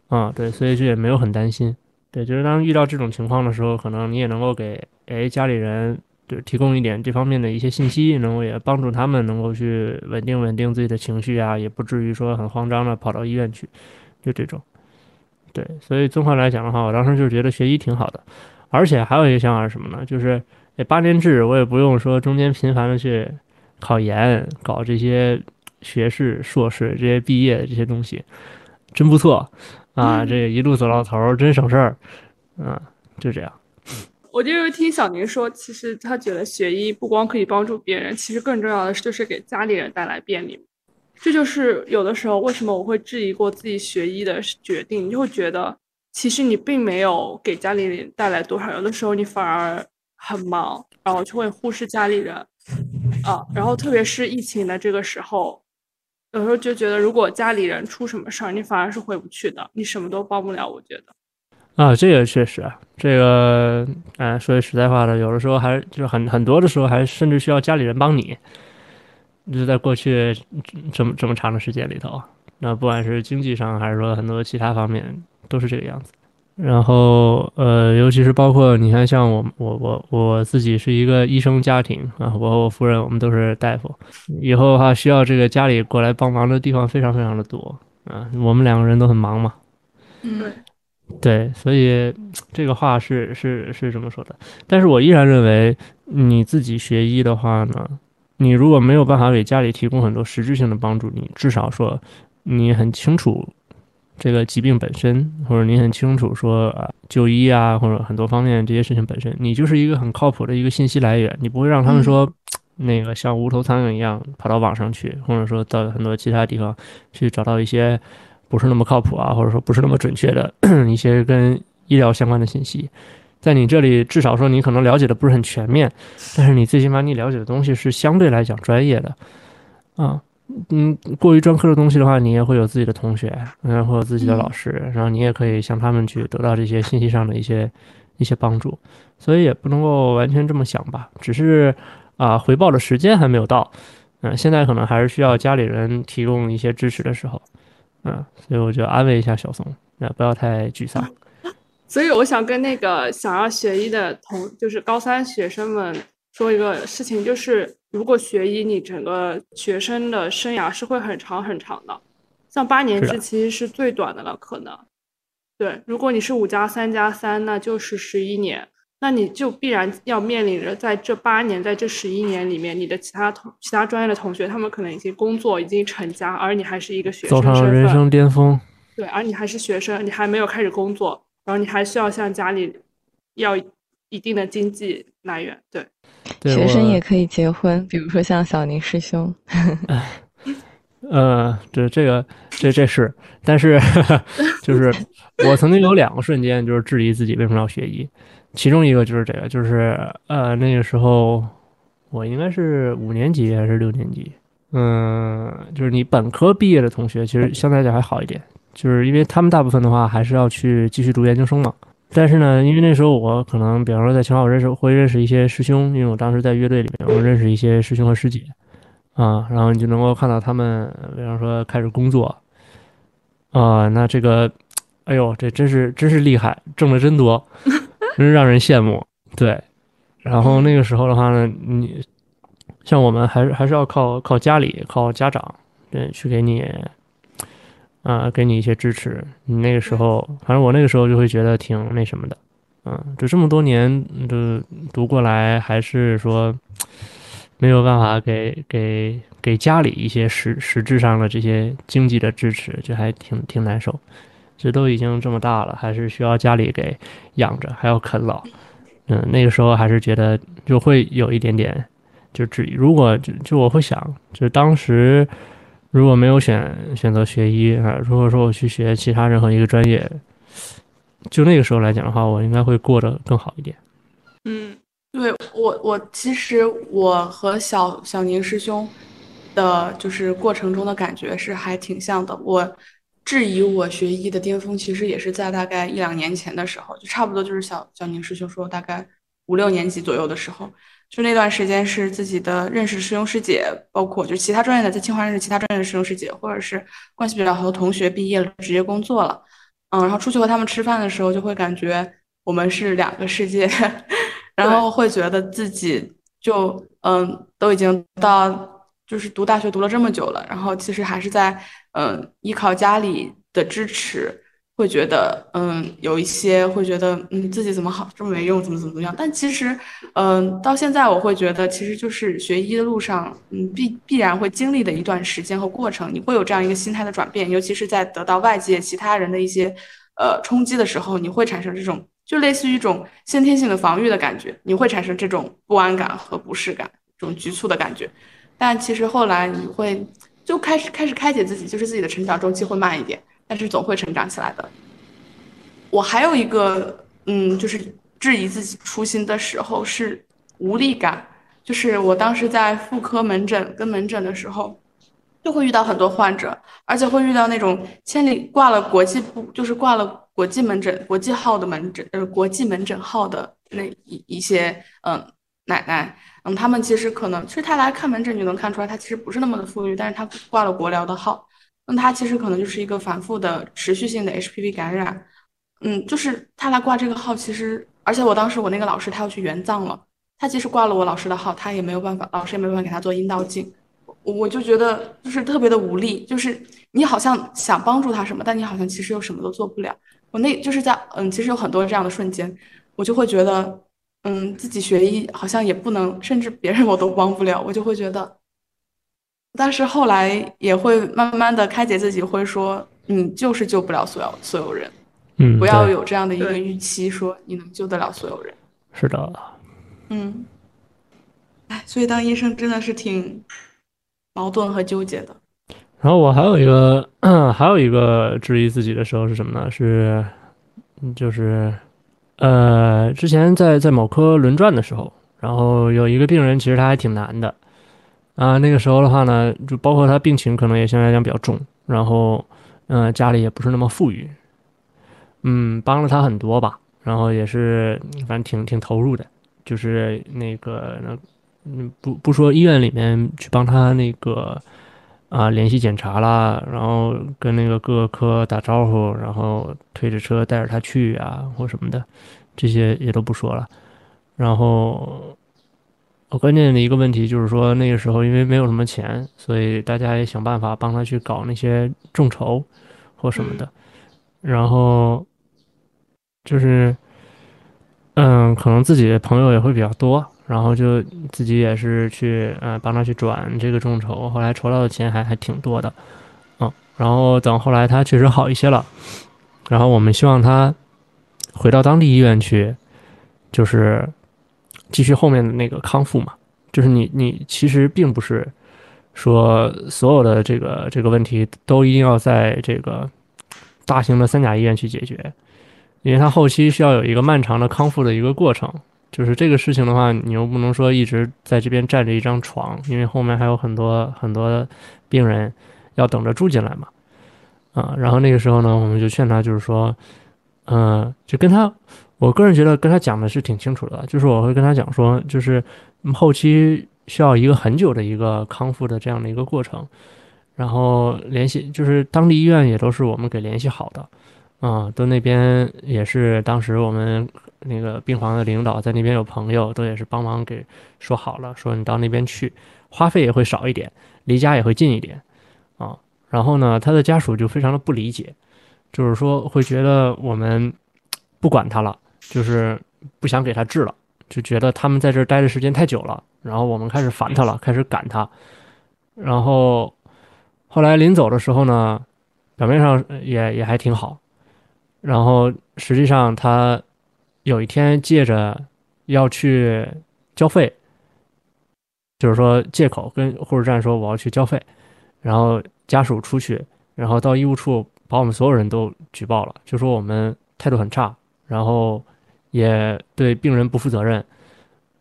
啊。对，所以就也没有很担心。对，就是当遇到这种情况的时候，可能你也能够给哎家里人。就提供一点这方面的一些信息，能够也帮助他们能够去稳定稳定自己的情绪啊，也不至于说很慌张的跑到医院去，就这种。对，所以综合来讲的话，我当时就觉得学医挺好的，而且还有一个想法是什么呢？就是八年制，我也不用说中间频繁的去考研、搞这些学士、硕士这些毕业的这些东西，真不错啊！这一路走到头，真省事儿，啊，就这样。我就是听小宁说，其实他觉得学医不光可以帮助别人，其实更重要的是就是给家里人带来便利。这就是有的时候为什么我会质疑过自己学医的决定，就会觉得其实你并没有给家里人带来多少，有的时候你反而很忙，然后就会忽视家里人啊。然后特别是疫情的这个时候，有时候就觉得如果家里人出什么事儿，你反而是回不去的，你什么都帮不了。我觉得。啊，这个确实，这个，哎，说句实在话的，有的时候还就是很很多的时候，还甚至需要家里人帮你。就是在过去这么这么长的时间里头，那不管是经济上还是说很多其他方面，都是这个样子。然后，呃，尤其是包括你看，像我我我我自己是一个医生家庭啊，我和我夫人我们都是大夫，以后的话需要这个家里过来帮忙的地方非常非常的多啊，我们两个人都很忙嘛。嗯。对，所以这个话是是是这么说的，但是我依然认为，你自己学医的话呢，你如果没有办法给家里提供很多实质性的帮助，你至少说，你很清楚这个疾病本身，或者你很清楚说啊就医啊，或者很多方面这些事情本身，你就是一个很靠谱的一个信息来源，你不会让他们说那个像无头苍蝇一样跑到网上去，或者说到很多其他地方去找到一些。不是那么靠谱啊，或者说不是那么准确的 (clears throat) 一些跟医疗相关的信息，在你这里至少说你可能了解的不是很全面，但是你最起码你了解的东西是相对来讲专业的，啊，嗯，过于专科的东西的话，你也会有自己的同学，然后有自己的老师，然后你也可以向他们去得到这些信息上的一些一些帮助，所以也不能够完全这么想吧，只是啊，回报的时间还没有到，嗯，现在可能还是需要家里人提供一些支持的时候。嗯，所以我就安慰一下小松，那不要太沮丧。(laughs) 所以我想跟那个想要学医的同，就是高三学生们说一个事情，就是如果学医，你整个学生的生涯是会很长很长的，像八年制其实是最短的了，可能。对，如果你是五加三加三，那就是十一年。那你就必然要面临着在这八年，在这十一年里面，你的其他同其他专业的同学，他们可能已经工作，已经成家，而你还是一个学生，走上人生巅峰。对，而你还是学生，你还没有开始工作，然后你还需要向家里要一定的经济来源。对，学生也可以结婚，比如说像小宁师兄。呃，这这个这这是，但是 (laughs) 就是我曾经有两个瞬间就是质疑自己为什么要学医，其中一个就是这个，就是呃那个时候我应该是五年级还是六年级，嗯，就是你本科毕业的同学，其实相对来讲还好一点，就是因为他们大部分的话还是要去继续读研究生嘛。但是呢，因为那时候我可能，比方说在清华，我认识会认识一些师兄，因为我当时在乐队里面，我认识一些师兄和师姐。啊，然后你就能够看到他们，比方说开始工作，啊，那这个，哎呦，这真是真是厉害，挣的真多，真是让人羡慕。对，然后那个时候的话呢，你像我们还是还是要靠靠家里，靠家长，对，去给你，啊，给你一些支持。你那个时候，反正我那个时候就会觉得挺那什么的，嗯，就这么多年就读过来，还是说。没有办法给给给家里一些实实质上的这些经济的支持，就还挺挺难受。这都已经这么大了，还是需要家里给养着，还要啃老。嗯，那个时候还是觉得就会有一点点就质疑。如果就就我会想，就当时如果没有选选择学医啊，如果说我去学其他任何一个专业，就那个时候来讲的话，我应该会过得更好一点。嗯。对我，我其实我和小小宁师兄的，就是过程中的感觉是还挺像的。我质疑我学医的巅峰，其实也是在大概一两年前的时候，就差不多就是小小宁师兄说大概五六年级左右的时候，就那段时间是自己的认识师兄师姐，包括就其他专业的在清华认识其他专业的师兄师姐，或者是关系比较好的同学毕业了，直接工作了，嗯，然后出去和他们吃饭的时候，就会感觉我们是两个世界。(laughs) 然后会觉得自己就嗯，都已经到就是读大学读了这么久了，然后其实还是在嗯依靠家里的支持，会觉得嗯有一些会觉得嗯自己怎么好这么没用，怎么怎么怎么样。但其实嗯到现在我会觉得，其实就是学医的路上嗯必必然会经历的一段时间和过程，你会有这样一个心态的转变，尤其是在得到外界其他人的一些呃冲击的时候，你会产生这种。就类似于一种先天性的防御的感觉，你会产生这种不安感和不适感，这种局促的感觉。但其实后来你会就开始开始开解自己，就是自己的成长周期会慢一点，但是总会成长起来的。我还有一个嗯，就是质疑自己初心的时候是无力感，就是我当时在妇科门诊跟门诊的时候，就会遇到很多患者，而且会遇到那种千里挂了国际部，就是挂了。国际门诊、国际号的门诊，呃，国际门诊号的那一一些，嗯，奶奶，嗯，他们其实可能，其实他来看门诊，就能看出来，他其实不是那么的富裕，但是他挂了国疗的号，那他其实可能就是一个反复的、持续性的 HPV 感染，嗯，就是他来挂这个号，其实，而且我当时我那个老师他要去援藏了，他即使挂了我老师的号，他也没有办法，老师也没办法给他做阴道镜。我就觉得就是特别的无力，就是你好像想帮助他什么，但你好像其实又什么都做不了。我那就是在嗯，其实有很多这样的瞬间，我就会觉得嗯，自己学医好像也不能，甚至别人我都帮不了，我就会觉得。但是后来也会慢慢的开解自己，会说你就是救不了所有所有人，嗯，不要有这样的一个预期，说你能救得了所有人。是的，嗯，哎，所以当医生真的是挺。矛盾和纠结的。然后我还有一个，(clears throat) 还有一个质疑自己的时候是什么呢？是，就是，呃，之前在在某科轮转的时候，然后有一个病人，其实他还挺难的，啊，那个时候的话呢，就包括他病情可能也相对来讲比较重，然后，嗯，家里也不是那么富裕，嗯，帮了他很多吧，然后也是反正挺挺投入的，就是那个那。嗯，不不说医院里面去帮他那个啊联系检查啦，然后跟那个各个科打招呼，然后推着车带着他去啊或什么的，这些也都不说了。然后，关键的一个问题就是说，那个时候因为没有什么钱，所以大家也想办法帮他去搞那些众筹或什么的。然后就是，嗯，可能自己的朋友也会比较多。然后就自己也是去，呃，帮他去转这个众筹，后来筹到的钱还还挺多的，嗯，然后等后来他确实好一些了，然后我们希望他回到当地医院去，就是继续后面的那个康复嘛，就是你你其实并不是说所有的这个这个问题都一定要在这个大型的三甲医院去解决，因为他后期需要有一个漫长的康复的一个过程。就是这个事情的话，你又不能说一直在这边占着一张床，因为后面还有很多很多病人要等着住进来嘛。啊，然后那个时候呢，我们就劝他，就是说，嗯，就跟他，我个人觉得跟他讲的是挺清楚的，就是我会跟他讲说，就是后期需要一个很久的一个康复的这样的一个过程，然后联系就是当地医院也都是我们给联系好的，啊，都那边也是当时我们。那个病房的领导在那边有朋友，都也是帮忙给说好了，说你到那边去，花费也会少一点，离家也会近一点，啊，然后呢，他的家属就非常的不理解，就是说会觉得我们不管他了，就是不想给他治了，就觉得他们在这儿待的时间太久了，然后我们开始烦他了，开始赶他，然后后来临走的时候呢，表面上也也还挺好，然后实际上他。有一天借着要去交费，就是说借口跟护士站说我要去交费，然后家属出去，然后到医务处把我们所有人都举报了，就说我们态度很差，然后也对病人不负责任，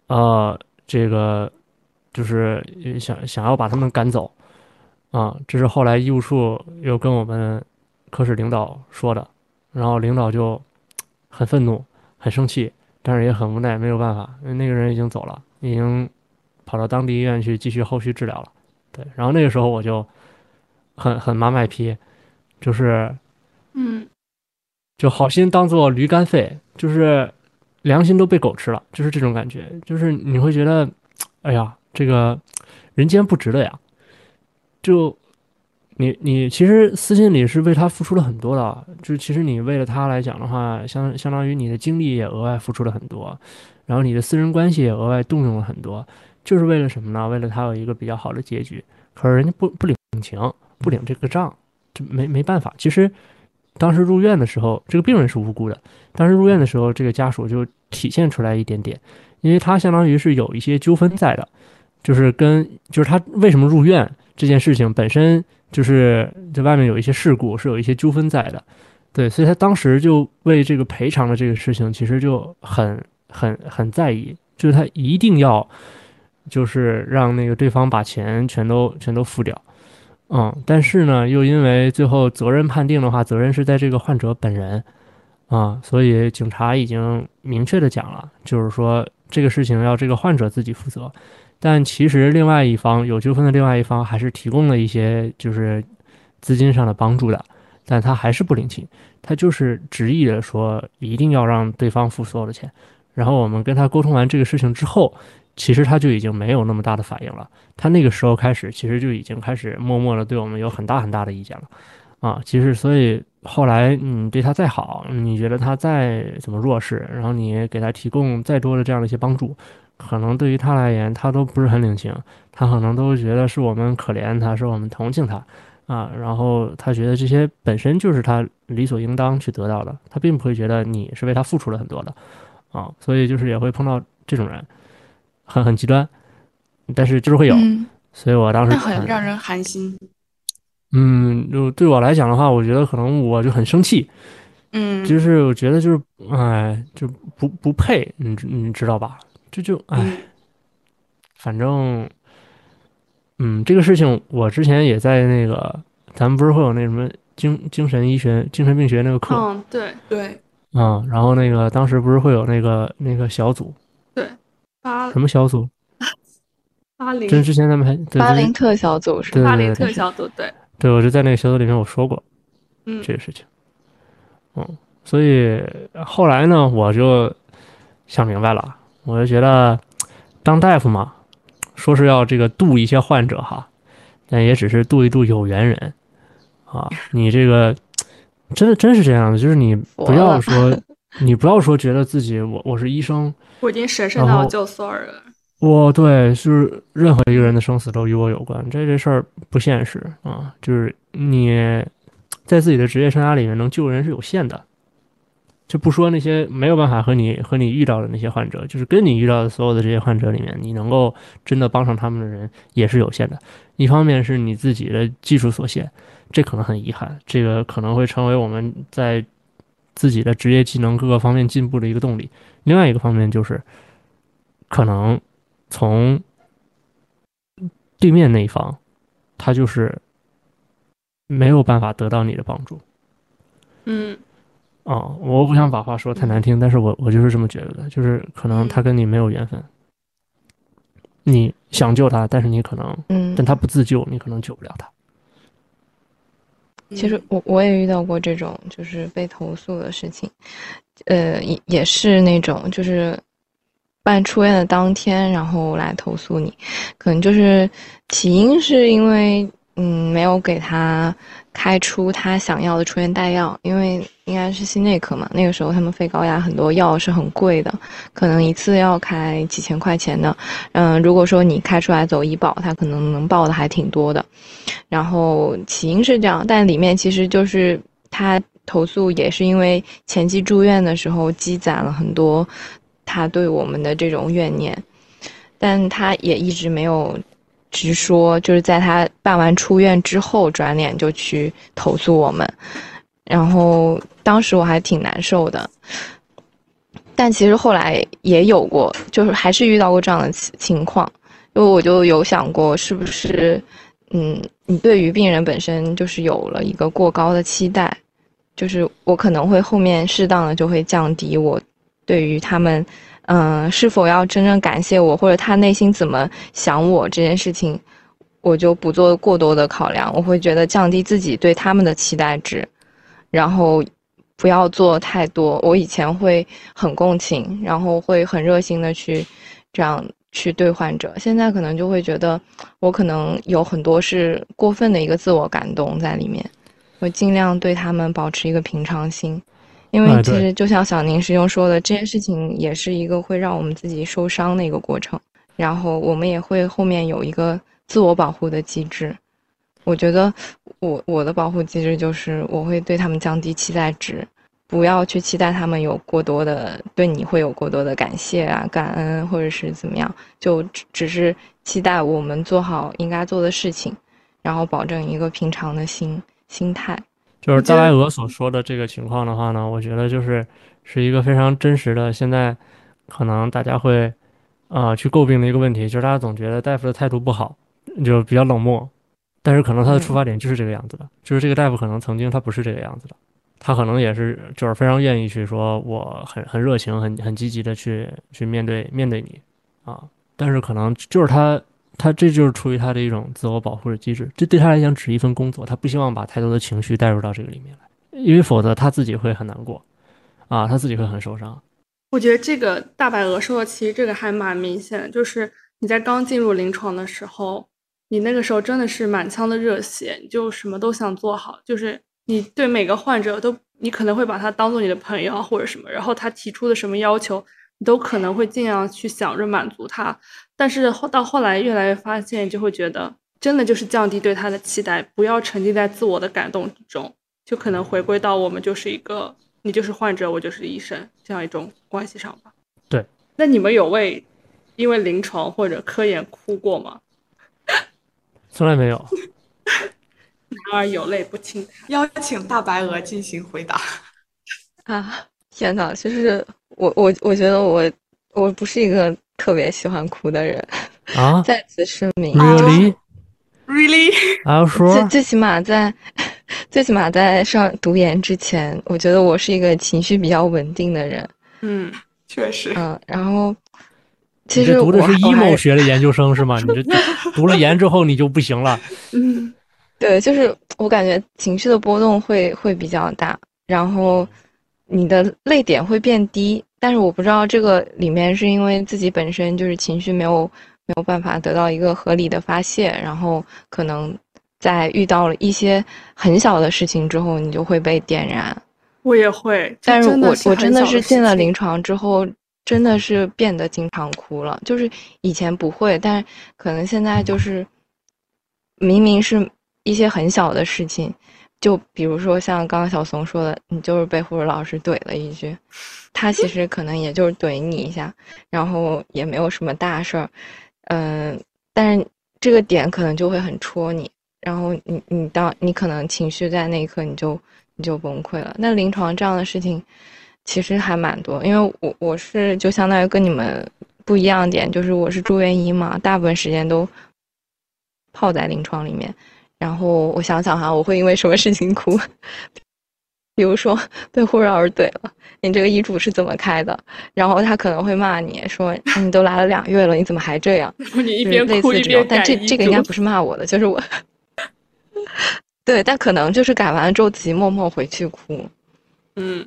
呃，这个就是想想要把他们赶走，啊，这是后来医务处又跟我们科室领导说的，然后领导就很愤怒。很生气，但是也很无奈，没有办法，因为那个人已经走了，已经跑到当地医院去继续后续治疗了。对，然后那个时候我就很很妈卖批，就是，嗯，就好心当做驴肝肺，就是良心都被狗吃了，就是这种感觉，就是你会觉得，哎呀，这个人间不值得呀，就。你你其实私信里是为他付出了很多的，就其实你为了他来讲的话，相相当于你的精力也额外付出了很多，然后你的私人关系也额外动用了很多，就是为了什么呢？为了他有一个比较好的结局。可是人家不不领情，不领这个账，就没没办法。其实当时入院的时候，这个病人是无辜的。当时入院的时候，这个家属就体现出来一点点，因为他相当于是有一些纠纷在的，就是跟就是他为什么入院这件事情本身。就是在外面有一些事故，是有一些纠纷在的，对，所以他当时就为这个赔偿的这个事情，其实就很很很在意，就是他一定要，就是让那个对方把钱全都全都付掉，嗯，但是呢，又因为最后责任判定的话，责任是在这个患者本人，啊，所以警察已经明确的讲了，就是说这个事情要这个患者自己负责。但其实另外一方有纠纷的另外一方还是提供了一些就是资金上的帮助的，但他还是不领情，他就是执意的说一定要让对方付所有的钱。然后我们跟他沟通完这个事情之后，其实他就已经没有那么大的反应了。他那个时候开始其实就已经开始默默的对我们有很大很大的意见了啊。其实所以后来你对他再好，你觉得他再怎么弱势，然后你给他提供再多的这样的一些帮助。可能对于他而言，他都不是很领情，他可能都觉得是我们可怜他，是我们同情他，啊，然后他觉得这些本身就是他理所应当去得到的，他并不会觉得你是为他付出了很多的，啊，所以就是也会碰到这种人，很很极端，但是就是会有，所以我当时很让人寒心。嗯，就对我来讲的话，我觉得可能我就很生气，嗯，就是我觉得就是哎，就不不配，你你知道吧？这就哎，反正，嗯，这个事情我之前也在那个，咱们不是会有那什么精精神医学、精神病学那个课？嗯，对对。嗯，然后那个当时不是会有那个那个小组？对，八什么小组？(laughs) 巴林。就是之前咱们还巴林特小组是巴林特小组，对。对，我就在那个小组里面我说过，嗯，这个事情。嗯，所以后来呢，我就想明白了。我就觉得，当大夫嘛，说是要这个度一些患者哈，但也只是度一度有缘人啊。你这个真的真是这样的，就是你不要说，(laughs) 你不要说觉得自己我我是医生，我已经神圣到救所有人。我对，就是任何一个人的生死都与我有关，这这事儿不现实啊。就是你在自己的职业生涯里面能救人是有限的就不说那些没有办法和你和你遇到的那些患者，就是跟你遇到的所有的这些患者里面，你能够真的帮上他们的人也是有限的。一方面是你自己的技术所限，这可能很遗憾，这个可能会成为我们在自己的职业技能各个方面进步的一个动力。另外一个方面就是，可能从对面那一方，他就是没有办法得到你的帮助。嗯。哦，我不想把话说太难听，但是我我就是这么觉得的，就是可能他跟你没有缘分，你想救他，但是你可能，嗯，但他不自救，你可能救不了他。其实我我也遇到过这种就是被投诉的事情，呃，也也是那种就是办出院的当天，然后来投诉你，可能就是起因是因为嗯没有给他。开出他想要的出院带药，因为应该是心内科嘛。那个时候他们肺高压很多药是很贵的，可能一次要开几千块钱的。嗯，如果说你开出来走医保，他可能能报的还挺多的。然后起因是这样，但里面其实就是他投诉也是因为前期住院的时候积攒了很多他对我们的这种怨念，但他也一直没有。直说，就是在他办完出院之后，转脸就去投诉我们，然后当时我还挺难受的。但其实后来也有过，就是还是遇到过这样的情况，因为我就有想过，是不是，嗯，你对于病人本身就是有了一个过高的期待，就是我可能会后面适当的就会降低我对于他们。嗯，是否要真正感谢我，或者他内心怎么想我这件事情，我就不做过多的考量。我会觉得降低自己对他们的期待值，然后不要做太多。我以前会很共情，然后会很热心的去这样去对患者，现在可能就会觉得我可能有很多是过分的一个自我感动在里面，会尽量对他们保持一个平常心。因为其实就像小宁师兄说的，这件事情也是一个会让我们自己受伤的一个过程，然后我们也会后面有一个自我保护的机制。我觉得我我的保护机制就是我会对他们降低期待值，不要去期待他们有过多的对你会有过多的感谢啊、感恩或者是怎么样，就只只是期待我们做好应该做的事情，然后保证一个平常的心心态。就是大白鹅所说的这个情况的话呢，我觉得就是是一个非常真实的。现在可能大家会啊去诟病的一个问题，就是大家总觉得大夫的态度不好，就比较冷漠。但是可能他的出发点就是这个样子的，就是这个大夫可能曾经他不是这个样子的，他可能也是就是非常愿意去说我很很热情、很很积极的去去面对面对你啊。但是可能就是他。他这就是出于他的一种自我保护的机制，这对他来讲只是一份工作，他不希望把太多的情绪带入到这个里面来，因为否则他自己会很难过，啊，他自己会很受伤。我觉得这个大白鹅说的其实这个还蛮明显的，就是你在刚进入临床的时候，你那个时候真的是满腔的热血，你就什么都想做好，就是你对每个患者都，你可能会把他当做你的朋友或者什么，然后他提出的什么要求。你都可能会尽量去想着满足他，但是后到后来越来越发现，就会觉得真的就是降低对他的期待，不要沉浸在自我的感动之中，就可能回归到我们就是一个你就是患者，我就是医生这样一种关系上吧。对，那你们有为因为临床或者科研哭过吗？(laughs) 从来没有。(laughs) 男儿有泪不轻弹。邀请大白鹅进行回答。啊，天呐，就是。我我我觉得我我不是一个特别喜欢哭的人啊，(laughs) 在此声明。Really，Really，啊说最最起码在最起码在上读研之前，我觉得我是一个情绪比较稳定的人。嗯，确实。嗯，然后其实读的是 emo 学的研究生是吗？你这读了研之后你就不行了。(laughs) 嗯，对，就是我感觉情绪的波动会会比较大，然后。你的泪点会变低，但是我不知道这个里面是因为自己本身就是情绪没有没有办法得到一个合理的发泄，然后可能在遇到了一些很小的事情之后，你就会被点燃。我也会，但是我我真的是进了临床之后，真的是变得经常哭了。就是以前不会，但可能现在就是明明是一些很小的事情。就比如说像刚刚小松说的，你就是被护士老师怼了一句，他其实可能也就是怼你一下，然后也没有什么大事儿，嗯，但是这个点可能就会很戳你，然后你你当你可能情绪在那一刻你就你就崩溃了。那临床这样的事情其实还蛮多，因为我我是就相当于跟你们不一样点，就是我是住院医嘛，大部分时间都泡在临床里面。然后我想想哈，我会因为什么事情哭？(laughs) 比如说被护士老师怼了，你这个医嘱是怎么开的？然后他可能会骂你说你都来了两月了，你怎么还这样？(laughs) 你一边哭一边但这这个应该不是骂我的，就是我。(laughs) 对，但可能就是改完了之后自己默默回去哭。嗯，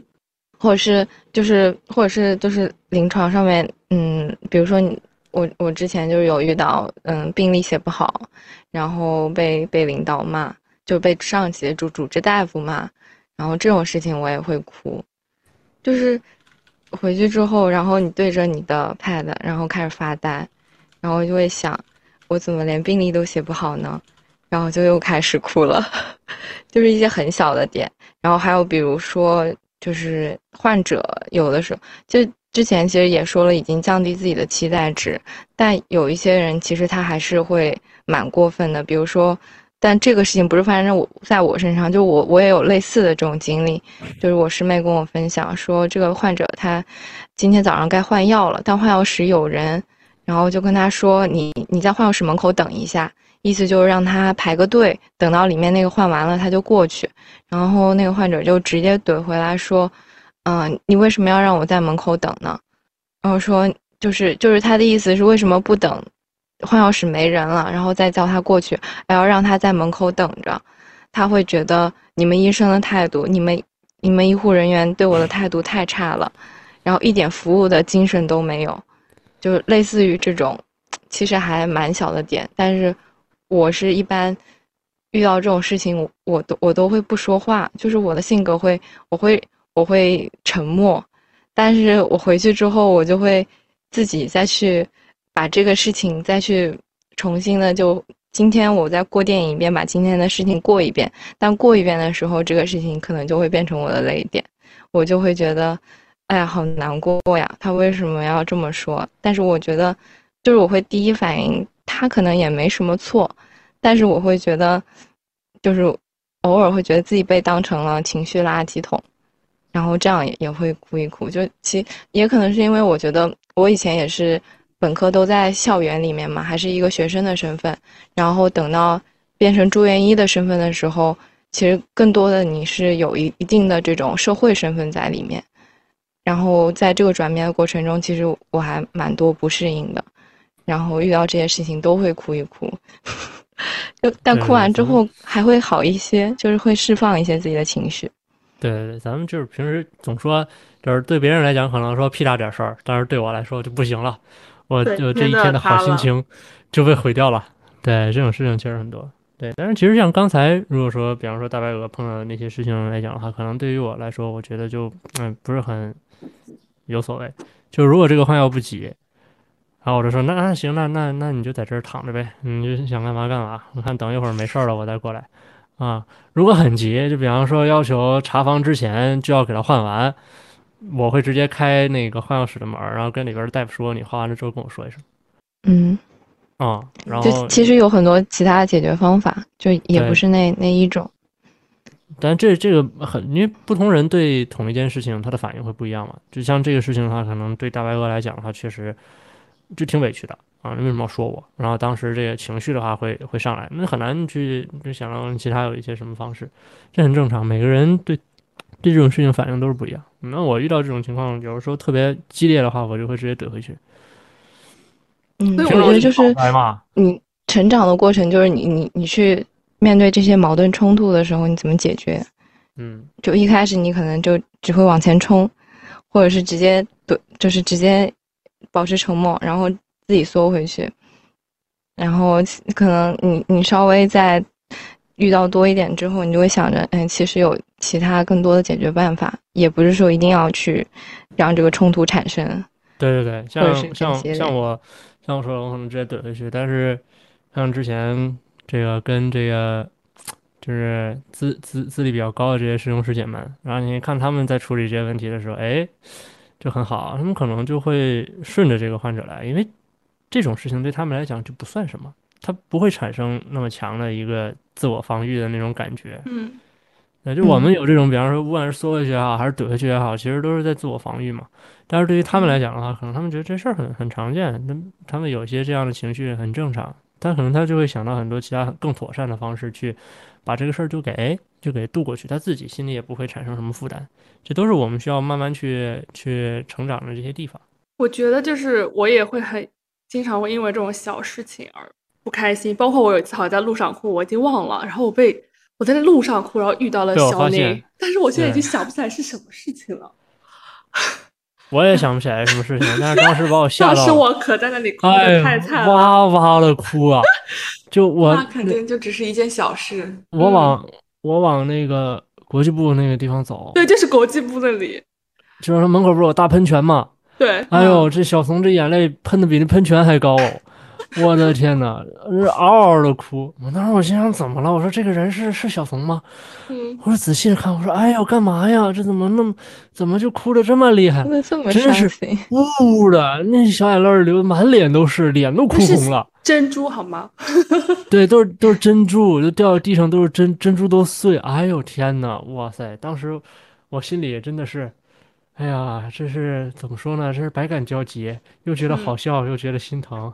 或者是就是或者是就是临床上面，嗯，比如说你。我我之前就有遇到，嗯，病历写不好，然后被被领导骂，就被上级主主治大夫骂，然后这种事情我也会哭，就是回去之后，然后你对着你的 pad，然后开始发呆，然后就会想，我怎么连病历都写不好呢？然后就又开始哭了，(laughs) 就是一些很小的点，然后还有比如说，就是患者有的时候就。之前其实也说了，已经降低自己的期待值，但有一些人其实他还是会蛮过分的。比如说，但这个事情不是发生在我在我身上，就我我也有类似的这种经历。就是我师妹跟我分享说，这个患者他今天早上该换药了，但换药室有人，然后就跟他说：“你你在换药室门口等一下。”意思就是让他排个队，等到里面那个换完了他就过去。然后那个患者就直接怼回来说。嗯，你为什么要让我在门口等呢？然后说就是就是他的意思是为什么不等换药室没人了，然后再叫他过去，还要让他在门口等着？他会觉得你们医生的态度，你们你们医护人员对我的态度太差了，然后一点服务的精神都没有，就类似于这种，其实还蛮小的点，但是我是一般遇到这种事情，我都我都会不说话，就是我的性格会我会。我会沉默，但是我回去之后，我就会自己再去把这个事情再去重新的就今天我再过电影一遍，把今天的事情过一遍。但过一遍的时候，这个事情可能就会变成我的泪点，我就会觉得，哎呀，好难过呀！他为什么要这么说？但是我觉得，就是我会第一反应，他可能也没什么错，但是我会觉得，就是偶尔会觉得自己被当成了情绪垃圾桶。然后这样也也会哭一哭，就其也可能是因为我觉得我以前也是本科都在校园里面嘛，还是一个学生的身份，然后等到变成住院医的身份的时候，其实更多的你是有一一定的这种社会身份在里面，然后在这个转变的过程中，其实我还蛮多不适应的，然后遇到这些事情都会哭一哭，(laughs) 就但哭完之后还会好一些，就是会释放一些自己的情绪。对对对，咱们就是平时总说，就是对别人来讲可能说屁大点事儿，但是对我来说就不行了，我就这一天的好心情就被毁掉了。对，这种事情确实很多。对，但是其实像刚才如果说，比方说大白鹅碰到的那些事情来讲的话，可能对于我来说，我觉得就嗯不是很有所谓。就如果这个换药不急，然后我就说那那行，那那那你就在这儿躺着呗，你就想干嘛干嘛。我看等一会儿没事儿了，我再过来。啊，如果很急，就比方说要求查房之前就要给他换完，我会直接开那个换药室的门，然后跟里边的大夫说，你换完了之后跟我说一声。嗯，啊，然后其实有很多其他的解决方法，就也不是那那一种。但这这个很，因为不同人对同一件事情他的反应会不一样嘛。就像这个事情的话，可能对大白鹅来讲的话，确实就挺委屈的。啊，你为什么要说我？然后当时这个情绪的话会会上来，那很难去就想让其他有一些什么方式，这很正常。每个人对对这种事情反应都是不一样。那我遇到这种情况，有的时候特别激烈的话，我就会直接怼回去。嗯，我觉得就是你成长的过程，就是你你你去面对这些矛盾冲突的时候，你怎么解决？嗯，就一开始你可能就只会往前冲，或者是直接怼，就是直接保持沉默，然后。自己缩回去，然后可能你你稍微再遇到多一点之后，你就会想着，哎，其实有其他更多的解决办法，也不是说一定要去让这个冲突产生。对对对，像像像我像我说，我可能直接怼回去，但是像之前这个跟这个。就是资资资历比较高的这些师兄师姐们，然后你看他们在处理这些问题的时候，哎，就很好，他们可能就会顺着这个患者来，因为这种事情对他们来讲就不算什么，他不会产生那么强的一个自我防御的那种感觉。嗯那就我们有这种，比方说，不管是缩回去也好，还是怼回去也好，其实都是在自我防御嘛。但是对于他们来讲的话，可能他们觉得这事儿很很常见，那他们有些这样的情绪很正常，但可能他就会想到很多其他更妥善的方式去把这个事儿就给哎就给渡过去，他自己心里也不会产生什么负担。这都是我们需要慢慢去去成长的这些地方。我觉得就是我也会很经常会因为这种小事情而不开心，包括我有一次好像在路上哭，我已经忘了，然后我被我在路上哭，然后遇到了小宁，但是我现在已经想不起来是什么事情了。(laughs) 我也想不起来什么事情，但是当时把我吓到了，当时我可在那里哭哎的太惨了。哇哇的哭啊！就 (laughs) 我那肯定就只是一件小事。我往我往那个国际部那个地方走，对，就是国际部那里。就是他门口不是有大喷泉嘛？对，哎呦，这小怂这眼泪喷的比那喷泉还高哦！我的天呐，是嗷嗷的哭。我当时我心想怎么了？我说这个人是是小怂吗？嗯，我说仔细的看，我说哎呦干嘛呀？这怎么那么怎么就哭的这么厉害真？的这么真是伤心？呜呜的，那小眼泪流的满脸都是，脸都哭红了。珍珠好吗？(laughs) 对，都是都是珍珠，就掉到地上都是珍珍珠都碎。哎呦天呐，哇塞！当时我心里真的是，哎呀，这是怎么说呢？这是百感交集，又觉得好笑，又觉得心疼。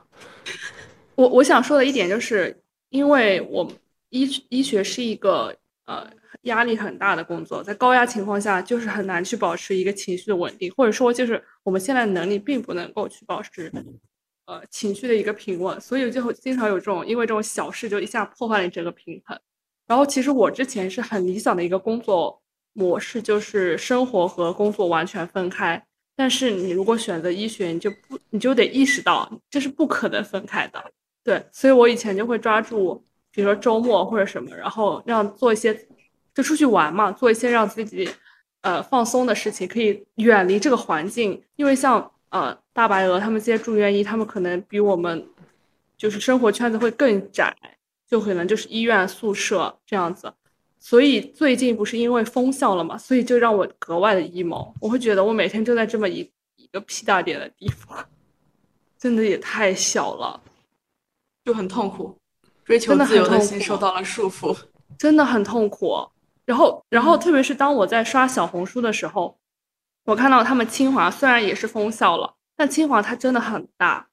我我想说的一点就是，因为我医医学是一个呃压力很大的工作，在高压情况下，就是很难去保持一个情绪的稳定，或者说就是我们现在能力并不能够去保持呃情绪的一个平稳，所以就经常有这种因为这种小事就一下破坏了你整个平衡。然后其实我之前是很理想的一个工作模式，就是生活和工作完全分开。但是你如果选择医学，你就不你就得意识到这是不可能分开的。对，所以我以前就会抓住，比如说周末或者什么，然后让做一些，就出去玩嘛，做一些让自己呃放松的事情，可以远离这个环境。因为像呃大白鹅他们这些住院医，他们可能比我们就是生活圈子会更窄，就可能就是医院宿舍这样子。所以最近不是因为封校了嘛，所以就让我格外的 emo。我会觉得我每天就在这么一一个屁大点的地方，(laughs) 真的也太小了。就很痛苦，追求的自由的心受到了束缚。真的很痛苦。然后，然嗯后特别是当我在刷小红书的时候，我看到他们清华虽然也是封校了，但清华它真的很大。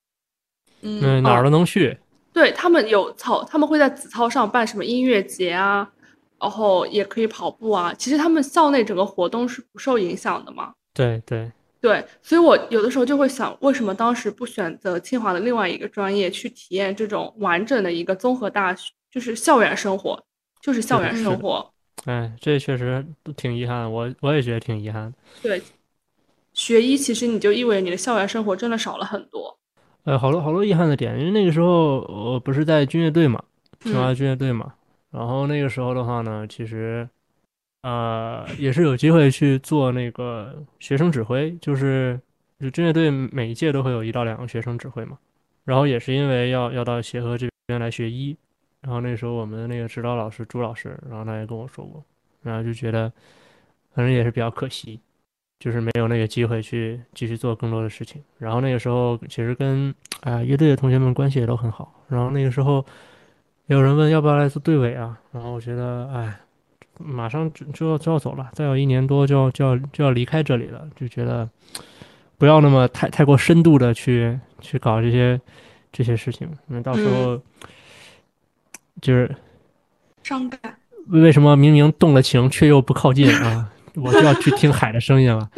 嗯，嗯，哪儿都能去。对他们有操，他们会在子操上办什么音乐节啊，然后也可以跑步啊。其实他们校内整个活动是不受影响的嘛。对对，对，所以我有的时候就会想，为什么当时不选择清华的另外一个专业去体验这种完整的一个综合大学，就是校园生活，就是校园生活。哎，这确实挺遗憾，我我也觉得挺遗憾。对，学医其实你就意味着你的校园生活真的少了很多。呃，好多好多遗憾的点，因为那个时候我不是在军乐队嘛，清华嗯军乐队嘛，然后那个时候的话呢，其实，呃，也是有机会去做那个学生指挥，就是就军乐队每一届都会有一到两个学生指挥嘛，然后也是因为要要到协和这边来学医，然后那时候我们的那个指导老师朱老师，然后他也跟我说过，然后就觉得，反正也是比较可惜，就是没有那个机会去继续做更多的事情。然后那个时候其实跟啊、乐队的同学们关系也都很好。然后那个时候也有人问要不要来做队委啊，然后我觉得哎，马上就就要就要走了，再有一年多就要就要就要离开这里了，就觉得不要那么太太过深度的去去搞这些这些事情，因为到时候就是伤感。为为什么明明动了情却又不靠近啊？我就要去听海的声音了。(laughs)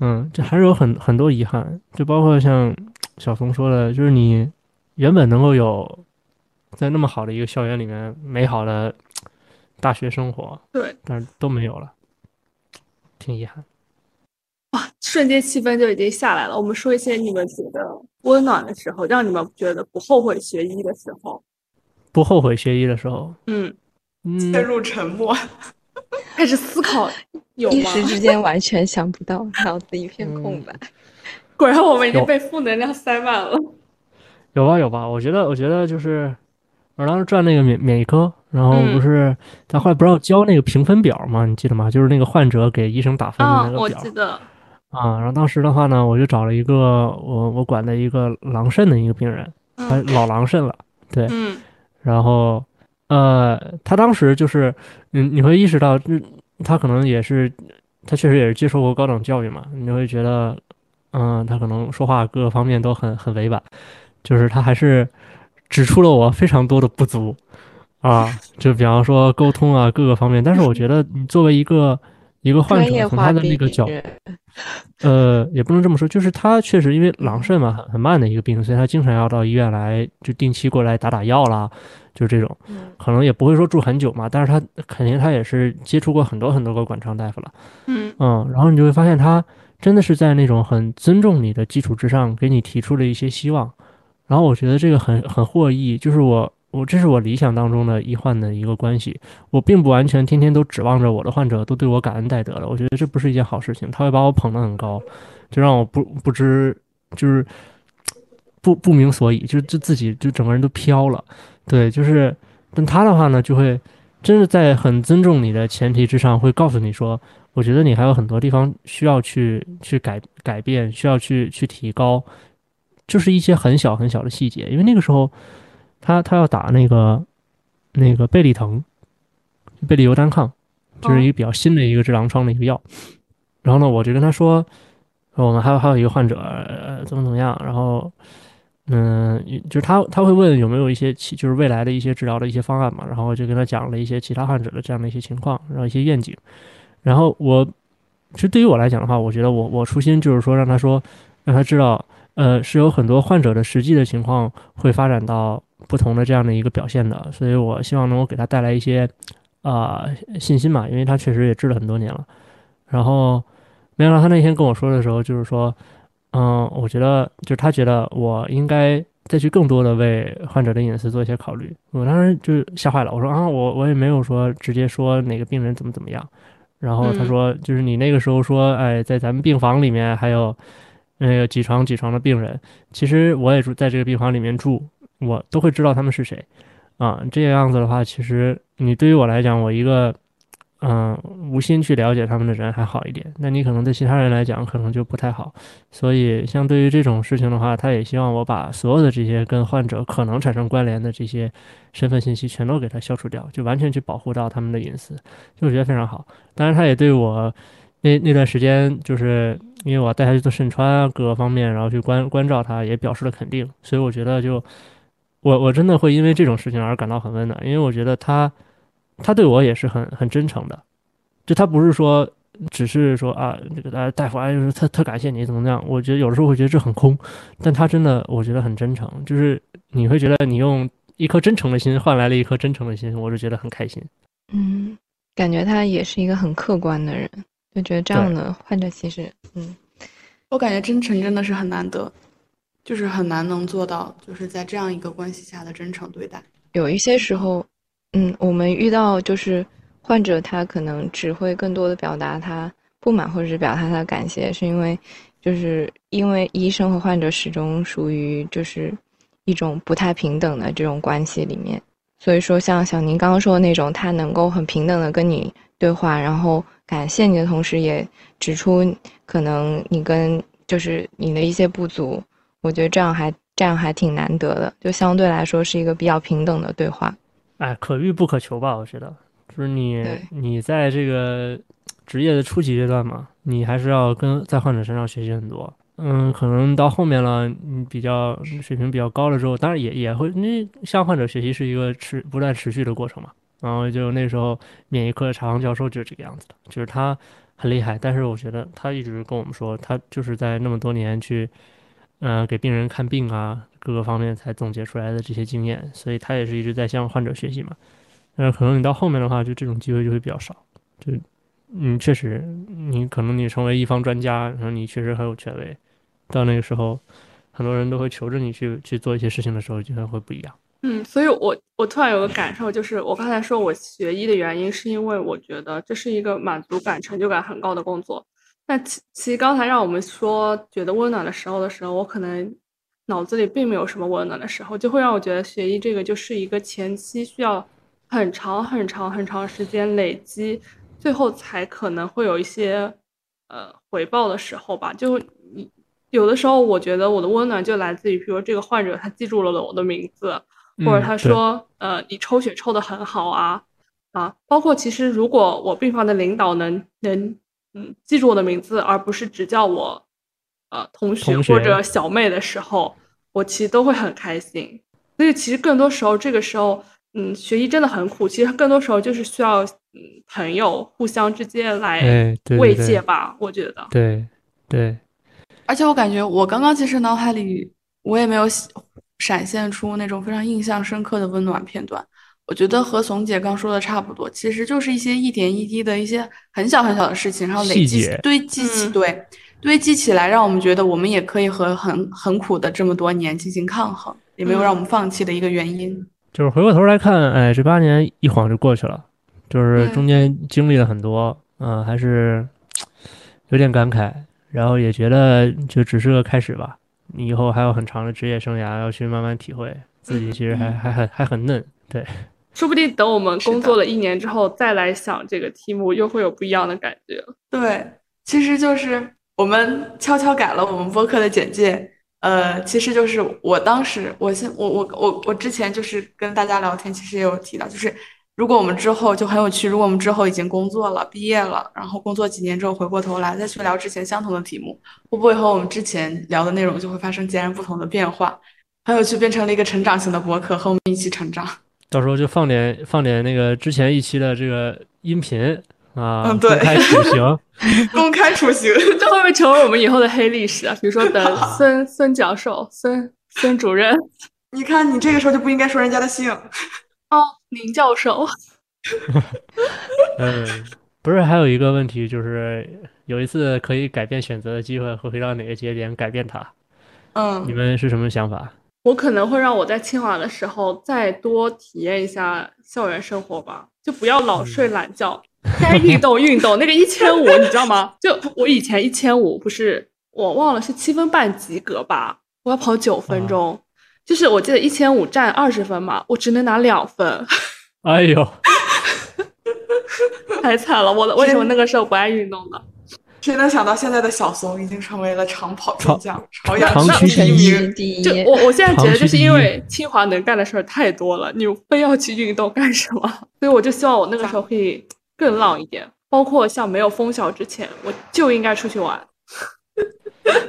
嗯，这还是有很很多遗憾，就包括像小松说的，就是你原本能够有在那么好的一个校园里面美好的大学生活，对，但是都没有了，挺遗憾。哇，瞬间气氛就已经下来了。我们说一些你们觉得温暖的时候，让你们觉得不后悔学医的时候。不后悔学医的时候，嗯，嗯，陷入沉默。(laughs) 开始思考 (laughs) 有吗？一时之间完全想不到，脑子一片空白。(laughs) 果然我们已经被负能量塞满了。有吧有吧，我觉得我觉得就是，我当时转那个免免疫科，然后嗯不是他后来不是要交那个评分表吗？你记得吗？就是那个患者给医生打分的啊那，个表我记得，啊。然后当时的话呢，我就找了一个我我管的一个狼肾的一个病人，他嗯老狼肾了，对，嗯然后呃，他当时就是嗯你会意识到，嗯，他可能也是他确实也是接受过高等教育嘛，你会觉得，嗯，他可能说话各个方面都很很委婉，就是他还是指出了我非常多的不足啊，(laughs) 就比方说沟通啊各个方面，但是我觉得你作为一个一个患者，从他的那个角呃，也不能这么说，就是他确实因为狼肾嘛，很很慢的一个病，所以他经常要到医院来，就定期过来打打药啦，就这种，嗯。可能也不会说住很久嘛，但是他肯定他也是接触过很多很多个管床大夫了，嗯。嗯，然后你就会发现他真的是在那种很尊重你的基础之上，给你提出了一些希望，然后我觉得这个很很获益，就是我我这是我理想当中的医患的一个关系，我并不完全天天都指望着我的患者都对我感恩戴德了，我觉得这不是一件好事情，他会把我捧得很高，就让我不不知就是不不明所以，就就自己就整个人都飘了，对，就是，但他的话呢，就会真的在很尊重你的前提之上，会告诉你说，我觉得你还有很多地方需要去去改改变，需要去去提高，就是一些很小很小的细节，因为那个时候他他要打那个那个贝利腾，贝利尤单抗，就是一个比较新的一个治狼疮的一个药。然后呢，我就跟他说，说我们还有还有一个患者，呃，怎么怎么样，然后。嗯，就是他他会问有没有一些其就是未来的一些治疗的一些方案嘛，然后就跟他讲了一些其他患者的这样的一些情况，然后一些愿景，然后我其实对于我来讲的话，我觉得我我初心就是说让他说让他知道，呃，是有很多患者的实际的情况会发展到不同的这样的一个表现的，所以我希望能够给他带来一些啊、信心嘛，因为他确实也治了很多年了，然后没想到他那天跟我说的时候，就是说。嗯，我觉得就是他觉得我应该再去更多的为患者的隐私做一些考虑。我当时就吓坏了，我说啊，我我也没有说直接说哪个病人怎么怎么样。然后他说，就是你那个时候说，哎，在咱们病房里面还有那个几床几床的病人，其实我也住在这个病房里面住，我都会知道他们是谁啊。这个样子的话，其实你对于我来讲，我一个。嗯，无心去了解他们的人还好一点，那你可能对其他人来讲可能就不太好。所以，像对于这种事情的话，他也希望我把所有的这些跟患者可能产生关联的这些身份信息全都给他消除掉，就完全去保护到他们的隐私，就我觉得非常好。当然，他也对我那那段时间，就是因为我带他去做肾穿啊各个方面，然后去关关照他，也表示了肯定。所以我觉得就我我真的会因为这种事情而感到很温暖，因为我觉得他他对我也是很很真诚的，就他不是说。只是说啊，这个大大夫啊，就是特特感谢你怎么样？我觉得有的时候会觉得这很空，但他真的我觉得很真诚，就是你会觉得你用一颗真诚的心换来了一颗真诚的心，我就觉得很开心。嗯，感觉他也是一个很客观的人，就觉得这样的患者其实，嗯，我感觉真诚真的是很难得，就是很难能做到，就是在这样一个关系下的真诚对待。有一些时候，嗯，我们遇到就是。患者他可能只会更多的表达他不满或者是表达他的感谢，是因为就是因为医生和患者始终属于就是一种不太平等的这种关系里面，所以说像小宁刚刚说的那种，他能够很平等的跟你对话，然后感谢你的同时，也指出可能你跟就是你的一些不足，我觉得这样还这样还挺难得的，就相对来说是一个比较平等的对话。哎，可遇不可求吧？我觉得。就是你，你在这个职业的初级阶段嘛，你还是要跟在患者身上学习很多。嗯，可能到后面了，你比较水平比较高了之后，当然也也会，那向患者学习是一个持不断持续的过程嘛。然后就那时候免疫科的查航教授就是这个样子的，就是他很厉害，但是我觉得他一直跟我们说，他就是在那么多年去，呃，给病人看病啊，各个方面才总结出来的这些经验，所以他也是一直在向患者学习嘛。但是可能你到后面的话，就这种机会就会比较少。就，嗯，确实，你可能你成为一方专家，然后你确实很有权威，到那个时候，很多人都会求着你去去做一些事情的时候，就会不一样。嗯，所以我我突然有个感受，就是我刚才说我学医的原因，是因为我觉得这是一个满足感、成就感很高的工作。那其其实刚才让我们说觉得温暖的时候的时候，我可能脑子里并没有什么温暖的时候，就会让我觉得学医这个就是一个前期需要很长很长很长时间累积，最后才可能会有一些呃回报的时候吧。就你有的时候，我觉得我的温暖就来自于，比如这个患者他记住了我的名字，或者他说呃你抽血抽的很好啊啊，包括其实如果我病房的领导能能嗯记住我的名字，而不是只叫我呃同学或者小妹的时候。我其实都会很开心，所以其实更多时候，这个时候，嗯，学医真的很苦。其实更多时候就是需要，嗯，朋友互相之间来慰藉吧。我觉得，对对。而且我感觉，我刚刚其实脑海里我也没有闪现出那种非常印象深刻的温暖片段。我觉得和怂姐刚说的差不多，其实就是一些一点一滴的一些很小很小的事情，然后累积堆积起，对。堆积起来，让我们觉得我们也可以和很很苦的这么多年进行抗衡，也没有让我们放弃的一个原因。就是回过头来看，哎，这八年一晃就过去了，就是中间经历了很多，嗯，还是有点感慨，然后也觉得就只是个开始吧。你以后还有很长的职业生涯要去慢慢体会，自己其实还还很还很嫩，对。(laughs) 说不定等我们工作了一年之后再来想这个题目，又会有不一样的感觉。对，其实就是。我们悄悄改了我们播客的简介，呃，其实就是我当时，我先，我我我我之前就是跟大家聊天，其实也有提到，就是如果我们之后就很有趣，如果我们之后已经工作了、毕业了，然后工作几年之后回过头来再去聊之前相同的题目，会不会和我们之前聊的内容就会发生截然不同的变化？很有趣，变成了一个成长型的播客，和我们一起成长。到时候就放点放点那个之前一期的这个音频。啊，嗯，对，(laughs) 公开处刑，公开处刑，这会不会成为我们以后的黑历史啊？比如说，(laughs) 等孙孙教授、孙孙主任，(laughs) 你看，你这个时候就不应该说人家的姓哦，林教授。嗯，不是，还有一个问题，就是有一次可以改变选择的机会，会回到哪个节点改变它？嗯，你们是什么想法？我可能会让我在清华的时候再多体验一下校园生活吧，就不要老睡懒觉。该运动运动，那个一千五你知道吗？(laughs) 就我以前一千五不是我忘了是七分半及格吧？我要跑九分钟，就是我记得一千五占二十分嘛，我只能拿两分。哎呦，(laughs) 太惨了！我的为什么那个时候不爱运动呢？谁能想到现在的小松已经成为了长跑专家，长跑第一名？就我我现在觉得就是因为清华能干的事儿太多了，你非要去运动干什么？所以我就希望我那个时候可以。更浪一点，包括像没有封校之前，我就应该出去玩。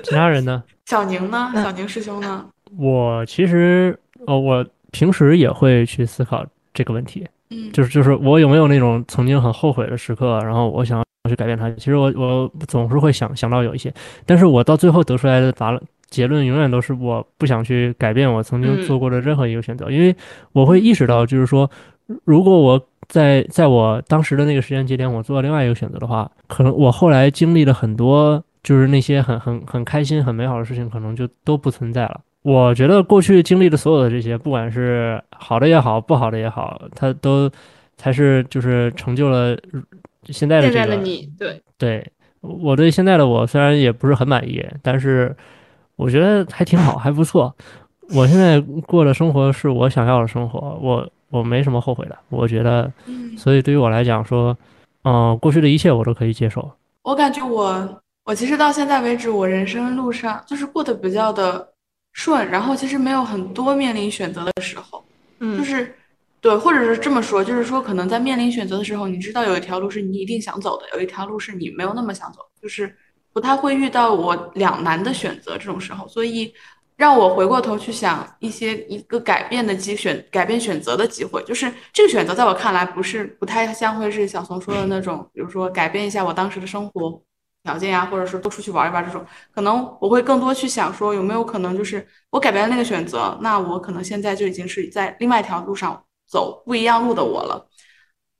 其他人呢？(laughs) 小宁呢？小宁师兄呢？我其实，呃，我平时也会去思考这个问题。嗯，就是就是我有没有那种曾经很后悔的时刻，然后我想要去改变它。其实我我总是会想想到有一些，但是我到最后得出来的答案结论永远都是我不想去改变我曾经做过的任何一个选择，因为我会意识到，就是说，如果我。在在我当时的那个时间节点，我做另外一个选择的话，可能我后来经历了很多，就是那些很很很开心、很美好的事情，可能就都不存在了。我觉得过去经历的所有的这些，不管是好的也好，不好的也好，它都才是就是成就了现在的这个。现在的你，对对，我对现在的我虽然也不是很满意，但是我觉得还挺好，还不错。我现在过的生活是我想要的生活，我。我没什么后悔的，我觉得，所以对于我来讲说，嗯，过去的一切我都可以接受。我感觉我，我其实到现在为止，我人生路上就是过得比较的顺，然后其实没有很多面临选择的时候，嗯，就是对，或者是这么说，就是说可能在面临选择的时候，你知道有一条路是你一定想走的，有一条路是你没有那么想走，就是不太会遇到我两难的选择这种时候，所以。让我回过头去想一些一个改变的机选改变选择的机会，就是这个选择在我看来不是不太像会是小松说的那种，比如说改变一下我当时的生活条件呀，或者说多出去玩一玩这种，可能我会更多去想说有没有可能就是我改变了那个选择，那我可能现在就已经是在另外一条路上走不一样路的我了。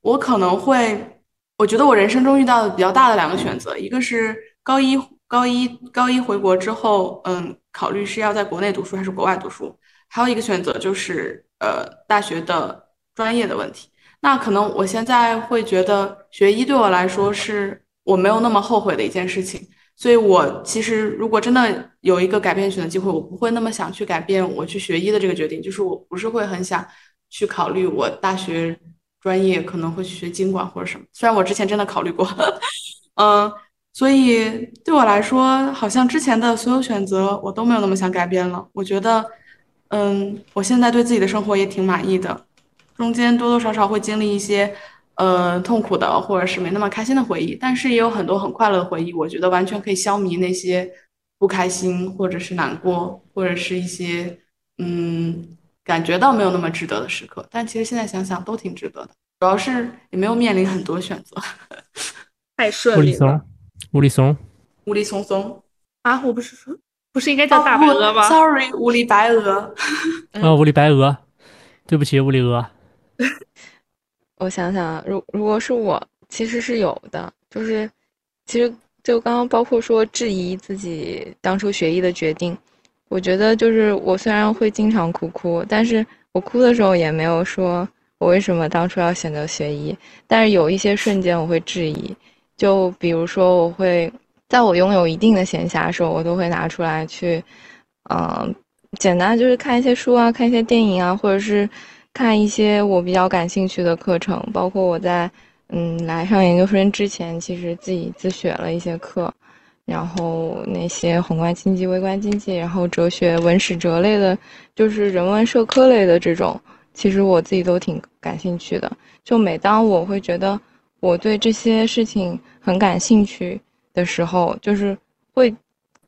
我可能会，我觉得我人生中遇到的比较大的两个选择，一个是高一。高一高一回国之后，嗯，考虑是要在国内读书还是国外读书，还有一个选择就是呃大学的专业的问题。那可能我现在会觉得学医对我来说是我没有那么后悔的一件事情，所以我其实如果真的有一个改变选择机会，我不会那么想去改变我去学医的这个决定，就是我不是会很想去考虑我大学专业可能会去学经管或者什么，虽然我之前真的考虑过，(laughs) 嗯，所以对我来说，好像之前的所有选择我都没有那么想改变了。我觉得，嗯，我现在对自己的生活也挺满意的，中间多多少少会经历一些。呃，痛苦的或者是没那么开心的回忆，但是也有很多很快乐的回忆。我觉得完全可以消弭那些不开心或者是难过，或者是一些嗯感觉到没有那么值得的时刻。但其实现在想想都挺值得的，主要是也没有面临很多选择，(laughs) 太顺利了。无理松，无理松松啊！我不是说不是应该叫大白鹅吗？Sorry，无理白鹅。啊，(laughs) 无理白鹅，对不起，无理鹅。我想想，如如果是我，其实是有的，就是，其实就刚刚包括说质疑自己当初学医的决定，我觉得就是我虽然会经常哭哭，但是我哭的时候也没有说我为什么当初要选择学医，但是有一些瞬间我会质疑，就比如说我会在我拥有一定的闲暇的时候，我都会拿出来去，嗯，简单就是看一些书啊，看一些电影啊，或者是。看一些我比较感兴趣的课程，包括我在嗯来上研究生之前，其实自己自学了一些课，然后那些宏观经济、微观经济，然后哲学、文史哲类的，就是人文社科类的这种，其实我自己都挺感兴趣的。就每当我会觉得我对这些事情很感兴趣的时候，就是会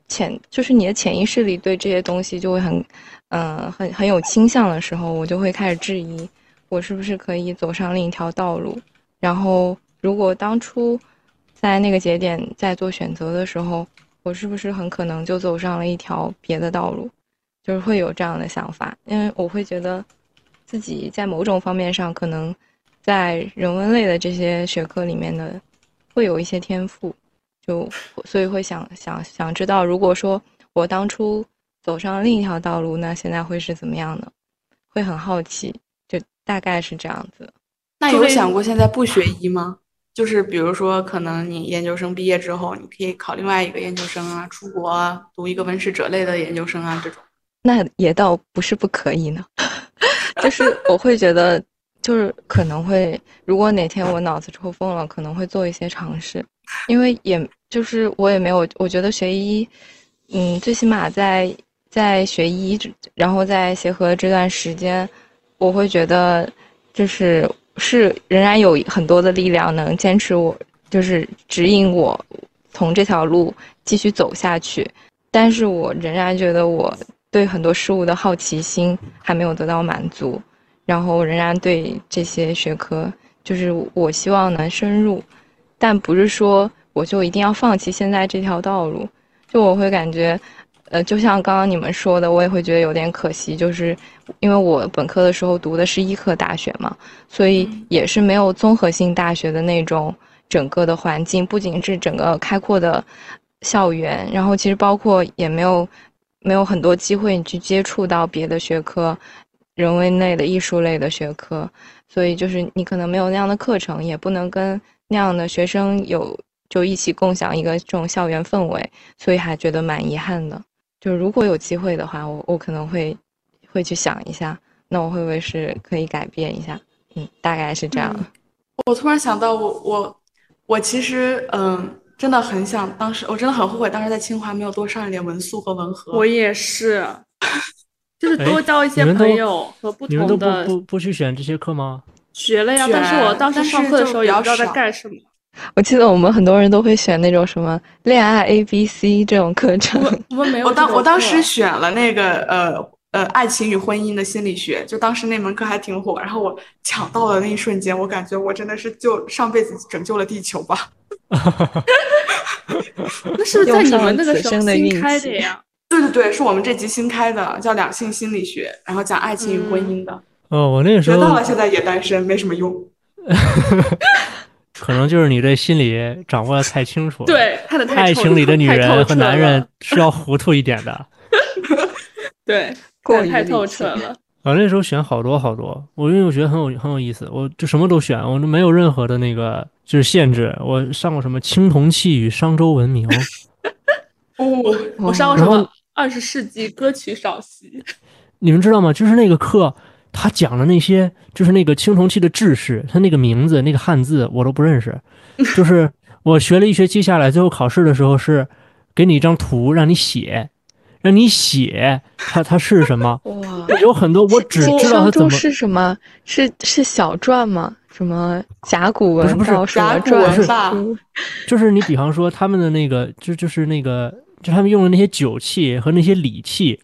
潜，就是你的潜意识里对这些东西就会很。嗯，很很有倾向的时候，我就会开始质疑，我是不是可以走上另一条道路。然后，如果当初在那个节点在做选择的时候，我是不是很可能就走上了一条别的道路？就是会有这样的想法，因为我会觉得自己在某种方面上可能在人文类的这些学科里面的会有一些天赋，就所以会想想想知道，如果说我当初。走上另一条道路，那现在会是怎么样的？会很好奇，就大概是这样子。那有想过现在不学医吗？就是比如说，可能你研究生毕业之后，你可以考另外一个研究生啊，出国啊，读一个文史哲类的研究生啊，这种。那也倒不是不可以呢，(laughs) 就是我会觉得，就是可能会，如果哪天我脑子抽风了，可能会做一些尝试，因为也就是我也没有，我觉得学医，嗯，最起码在。在学医，然后在协和这段时间，我会觉得，就是是仍然有很多的力量能坚持我，就是指引我从这条路继续走下去。但是我仍然觉得我对很多事物的好奇心还没有得到满足，然后仍然对这些学科，就是我希望能深入，但不是说我就一定要放弃现在这条道路，就我会感觉。呃，就像刚刚你们说的，我也会觉得有点可惜，就是因为我本科的时候读的是医科大学嘛，所以也是没有综合性大学的那种整个的环境，不仅是整个开阔的校园，然后其实包括也没有没有很多机会你去接触到别的学科，人文类的、艺术类的学科，所以就是你可能没有那样的课程，也不能跟那样的学生有就一起共享一个这种校园氛围，所以还觉得蛮遗憾的。就如果有机会的话，我我可能会会去想一下，那我会不会是可以改变一下？嗯，大概是这样。我突然想到，我我我其实嗯，真的很想，当时我真的很后悔，当时在清华没有多上一点文素和文和。我也是，就是多交一些朋友和不同的。你们都不不不去选这些课吗？学了呀，但是我当时上课的时候也不知道在干什么。我记得我们很多人都会选那种什么恋爱 A B C 这种课程。我们没有。我当我当时选了那个呃呃爱情与婚姻的心理学，就当时那门课还挺火。然后我抢到的那一瞬间，我感觉我真的是就上辈子拯救了地球吧。(laughs) (laughs) 那是在你们那个时候新开的呀？对对对，是我们这集新开的，叫两性心理学，然后讲爱情与婚姻的。哦，我那个时候学到了，现在也单身，没什么用。(laughs) 可能就是你这心理掌握的太清楚了。(laughs) 对，看的太爱情里的女人和男人是要糊涂一点的。(laughs) 对，过得太透彻了。我那时候选好多好多，我因为我觉得很有很有意思，我就什么都选，我都没有任何的那个就是限制。我上过什么青铜器与商周文明，哦，我上过什么二十世纪歌曲赏析？(laughs) 你们知道吗？就是那个课，他讲的那些，就是那个青铜器的制式，他那个名字、那个汉字我都不认识。(laughs) 就是我学了一学期下来，最后考试的时候是给你一张图让你写，让你写它它是什么。(laughs) 哇，有很多我只知道它怎么是什么？是是小篆吗？什么甲骨文？不是不是甲骨文吧？就是你比方说他们的那个，就就是那个，就他们用的那些酒器和那些礼器。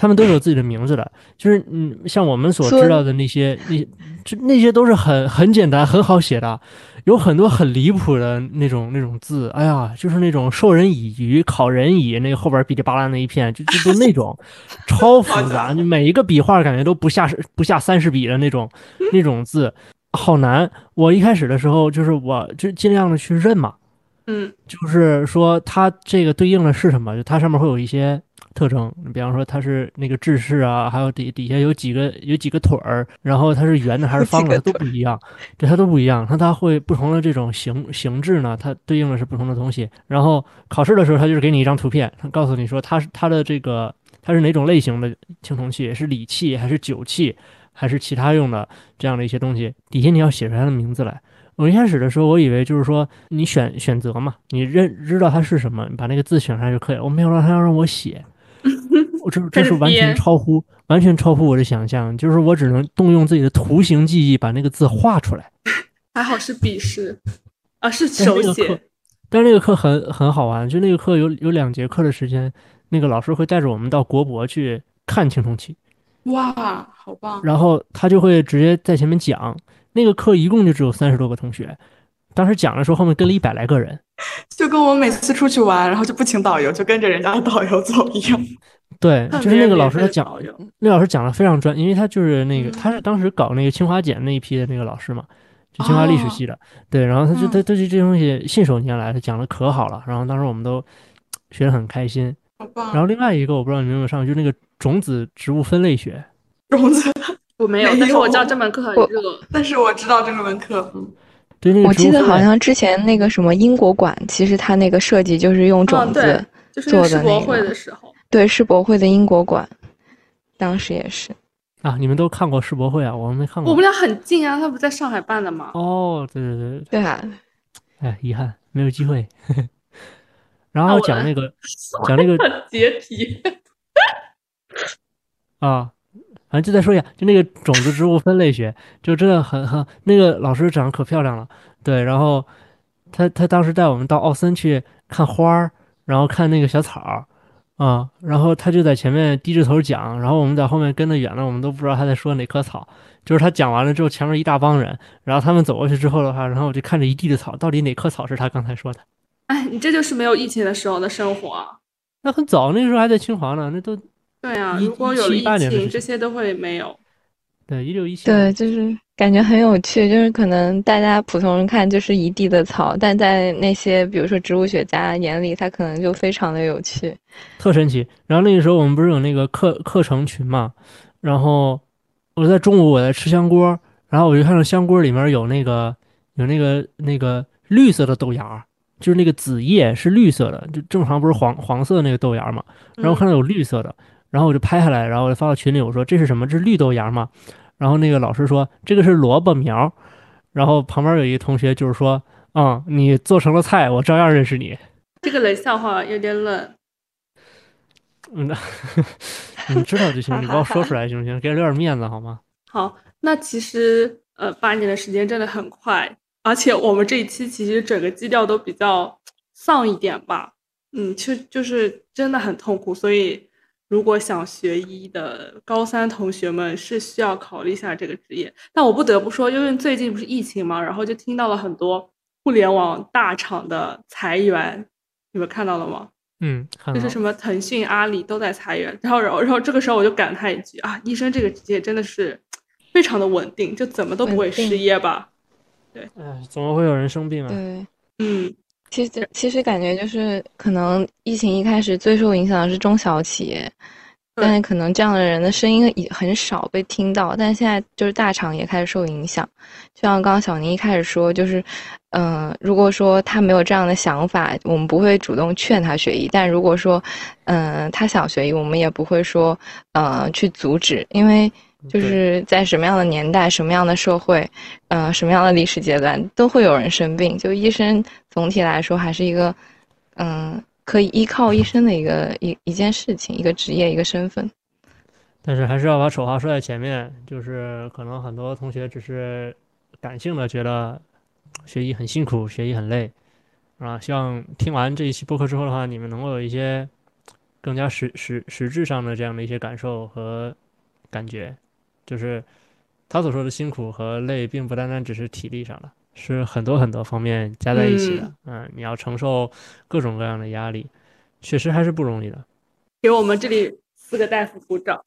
他们都有自己的名字的，就是嗯，像我们所知道的那些，那就那些都是很很简单、很好写的，有很多很离谱的那种那种字，哎呀，就是那种授人以鱼、考人以，那个后边哔哩吧啦那一片，就就都那种。(laughs) 超复杂，你每一个笔画感觉都不下不下三十笔的那种那种字，好难。我一开始的时候就是我就尽量的去认嘛，嗯，就是说它这个对应的是什么，就它上面会有一些。特征，你比方说它是那个制式啊，还有底底下有几个有几个腿儿，然后它是圆的还是方的，它都不一样，对它都不一样。那它会不同的这种形形制呢，它对应的是不同的东西。然后考试的时候，它就是给你一张图片，它告诉你说它是它的这个它是哪种类型的青铜器，是礼器还是酒器还是其他用的这样的一些东西，底下你要写出它的名字来。我一开始的时候，我以为就是说你选选择嘛，你认知道它是什么，你把那个字选出来就可以了。我没有让他要让我写。(laughs) 我这这是完全超乎完全超乎我的想象，就是我只能动用自己的图形记忆把那个字画出来。(laughs) 还好是笔试啊，是手写。但是那个课很很好玩，就那个课有有两节课的时间，那个老师会带着我们到国博去看青铜器。哇，好棒！然后他就会直接在前面讲。那个课一共就只有三十多个同学，当时讲的时候后面跟了一百来个人。就跟我每次出去玩，然后就不请导游，就跟着人家的导游走一样。对，就是那个老师他讲，那老师讲的非常专，因为他就是那个他是当时搞那个清华简那一批的那个老师嘛，就清华历史系的。对，然后他就他他就这东西信手拈来，他讲的可好了。然后当时我们都学得很开心。然后另外一个我不知道你们有没有上，就是那个种子植物分类学。种子我没有，但是我知道这门课很热。但是我知道这门课。我记得好像之前那个什么英国馆，其实它那个设计就是用种子做的那个。对，世博会的英国馆，当时也是。啊，你们都看过世博会啊？我们没看过。我们俩很近啊，他不在上海办的吗？哦，对对对对啊！哎，遗憾没有机会。(laughs) 然后讲那个，(laughs) 讲那个解体。(laughs) 啊。反正就再说一下，就那个种子植物分类学，就真的很很那个老师长得可漂亮了，对，然后他他当时带我们到奥森去看花儿，然后看那个小草儿啊，然后他就在前面低着头讲，然后我们在后面跟得远了，我们都不知道他在说哪棵草。就是他讲完了之后，前面一大帮人，然后他们走过去之后的话，然后我就看着一地的草，到底哪棵草是他刚才说的？哎，你这就是没有疫情的时候的生活。那很早，那个时候还在清华呢，那都。对啊，如果有疫情，这些都会没有。对，一六一七。对，就是感觉很有趣，就是可能大家普通人看就是一地的草，但在那些比如说植物学家眼里，它可能就非常的有趣，特神奇。然后那个时候我们不是有那个课课程群嘛，然后我在中午我在吃香锅，然后我就看到香锅里面有那个有那个那个绿色的豆芽。就是那个子叶是绿色的，就正常不是黄黄色那个豆芽嘛，然后看到有绿色的。然后我就拍下来，然后我就发到群里，我说这是什么？这是绿豆芽吗？然后那个老师说这个是萝卜苗。然后旁边有一个同学就是说，嗯，你做成了菜，我照样认识你。这个冷笑话有点冷。嗯，(laughs) 你知道就行，你把我说出来行不行？给我留点面子好吗？(laughs) 好，那其实呃，八年的时间真的很快，而且我们这一期其实整个基调都比较丧一点吧。嗯，就就是真的很痛苦，所以。如果想学医的高三同学们是需要考虑一下这个职业，但我不得不说，因为最近不是疫情嘛，然后就听到了很多互联网大厂的裁员，你们看到了吗？嗯，就是什么腾讯、阿里都在裁员，然后，然后，然后这个时候我就感叹一句啊，医生这个职业真的是非常的稳定，就怎么都不会失业吧？对，哎，怎么会有人生病啊？对，嗯。其实，其实感觉就是可能疫情一开始最受影响的是中小企业，但是可能这样的人的声音也很少被听到。但现在就是大厂也开始受影响，就像刚刚小宁一开始说，就是嗯、如果说他没有这样的想法，我们不会主动劝他学医；但如果说，嗯、他想学医，我们也不会说，呃，去阻止，因为就是在什么样的年代、什么样的社会，呃，什么样的历史阶段，都会有人生病。就医生总体来说还是一个，嗯、可以依靠医生的一个一一件事情、一个职业、一个身份。但是还是要把丑话说在前面，就是可能很多同学只是感性的觉得学医很辛苦，学医很累，啊，希望听完这一期播客之后的话，你们能够有一些更加实实实质上的这样的一些感受和感觉，就是他所说的辛苦和累，并不单单只是体力上的，是很多很多方面加在一起的。嗯，你要承受各种各样的压力，确实还是不容易的。给我们这里四个大夫鼓掌。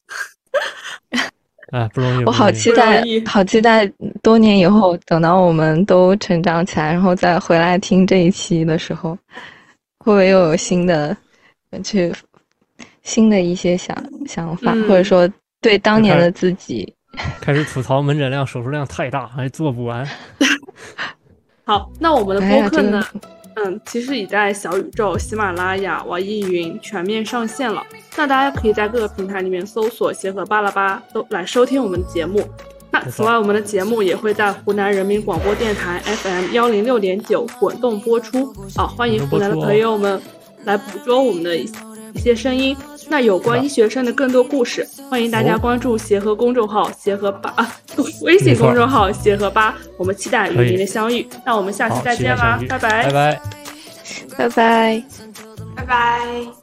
哎，不容易。我好期待，好期待多年以后，等到我们都成长起来，然后再回来听这一期的时候，会不会又有新的去新的一些想想法，嗯或者说对当年的自己，(laughs) 开始吐槽门诊量、手术量太大，还做不完。(laughs) 好，那我们的播客呢？嗯，其实已在小宇宙、喜马拉雅、网易云全面上线了。那大家可以在各个平台里面搜索“协和巴拉巴”都来收听我们的节目。那此外，我们的节目也会在湖南人民广播电台 FM 幺零六点九滚动播出。啊，欢迎湖南的朋友们来捕捉我们的一一些声音。那有关医学生的更多故事，欢迎大家哦关注协和公众号“协和八”啊，微信公众号“协和八”。我们期待与您的相遇。那我们下期，再见啦拜拜拜拜。拜拜。拜拜。